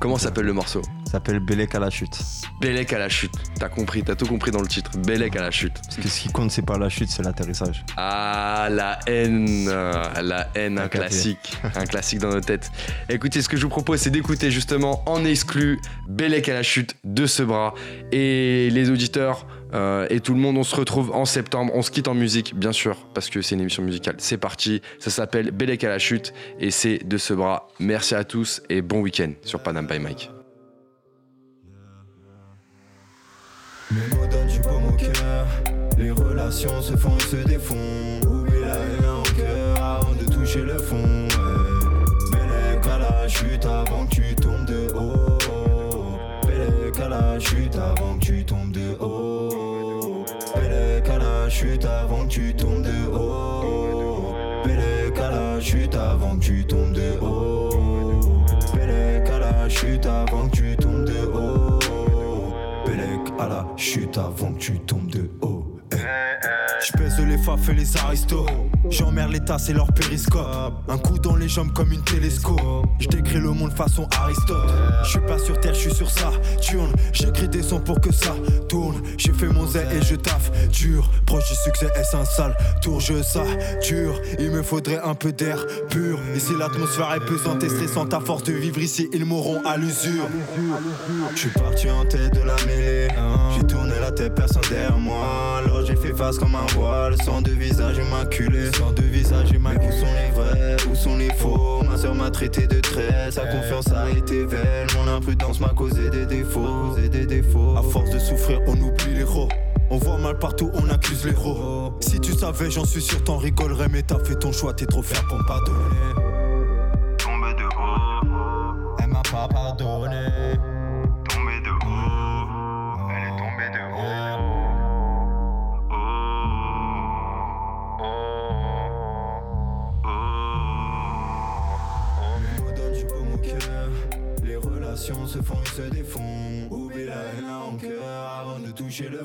Comment s'appelle le morceau? S'appelle Bélec à la chute. Bélec à la chute. T'as compris, t'as tout compris dans le titre. Bélec à la chute. Parce que ce qui compte, c'est pas la chute, c'est l'atterrissage. Ah, la haine. La haine, un, classique. un classique dans nos têtes. Écoutez, ce que je vous propose, c'est d'écouter justement en exclu Bélec à la chute de ce bras. Et les auditeurs. Euh, et tout le monde, on se retrouve en septembre. On se quitte en musique, bien sûr, parce que c'est une émission musicale. C'est parti. Ça s'appelle Bélec à la chute et c'est de ce bras. Merci à tous et bon week-end sur Panam by Mike. Mes mots donnent du baume au cœur. Les relations se font et se défont. Oublie la haine en cœur avant de toucher le fond. Ouais. à la chute avant que tu tombes de haut. Belle à la chute avant que tu tombes de haut. Chute avant que tu tombes de haut. Belle à la chute avant que tu tombes de haut. Belle à la chute avant que tu tombes de haut à la chute avant que tu tombes de haut. Je pèse les faf et les aristos. J'emmerde l'état, c'est leur périscope. Un coup dans les jambes comme une télescope. Je décris le monde façon Aristote. Je suis pas sur terre, je suis sur ça. Turne, j'écris des sons pour que ça tourne. J'ai fait mon zé et je taffe dur. Proche du succès, est un sale tour, je sature. Il me faudrait un peu d'air pur. Ici l'atmosphère est pesante et stressante. À force de vivre ici, ils mourront à l'usure. Je suis parti en tête de la mêlée. J'ai tourné la tête, personne derrière moi. Alors j'ai fait face comme un voile, sans de visage immaculé. Sans de visage immaculé. où sont les vrais, où sont les faux? Ma soeur m'a traité de trait, sa confiance a été vaine. Mon imprudence m'a causé des défauts, causé des défauts. À force de souffrir, on oublie les héros. On voit mal partout, on accuse les héros. Si tu savais, j'en suis sûr, t'en rigolerais, mais t'as fait ton choix, t'es trop fier pour me pardonner.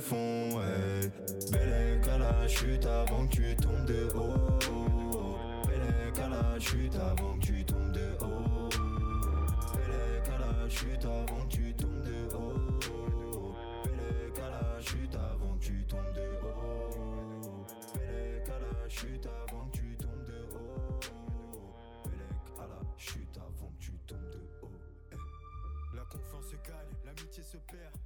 Fond. Hey. Bellec à la chute avant que tu tombes de haut. Bellec à la chute avant que tu tombes de haut. Bellec à la chute avant que tu tombes de haut. Bellec à la chute avant que tu tombes de haut. Bellec à la chute avant que tu tombes de haut. Bellec à la chute avant que tu tombes de haut. La confiance se gagne, l'amitié se perd.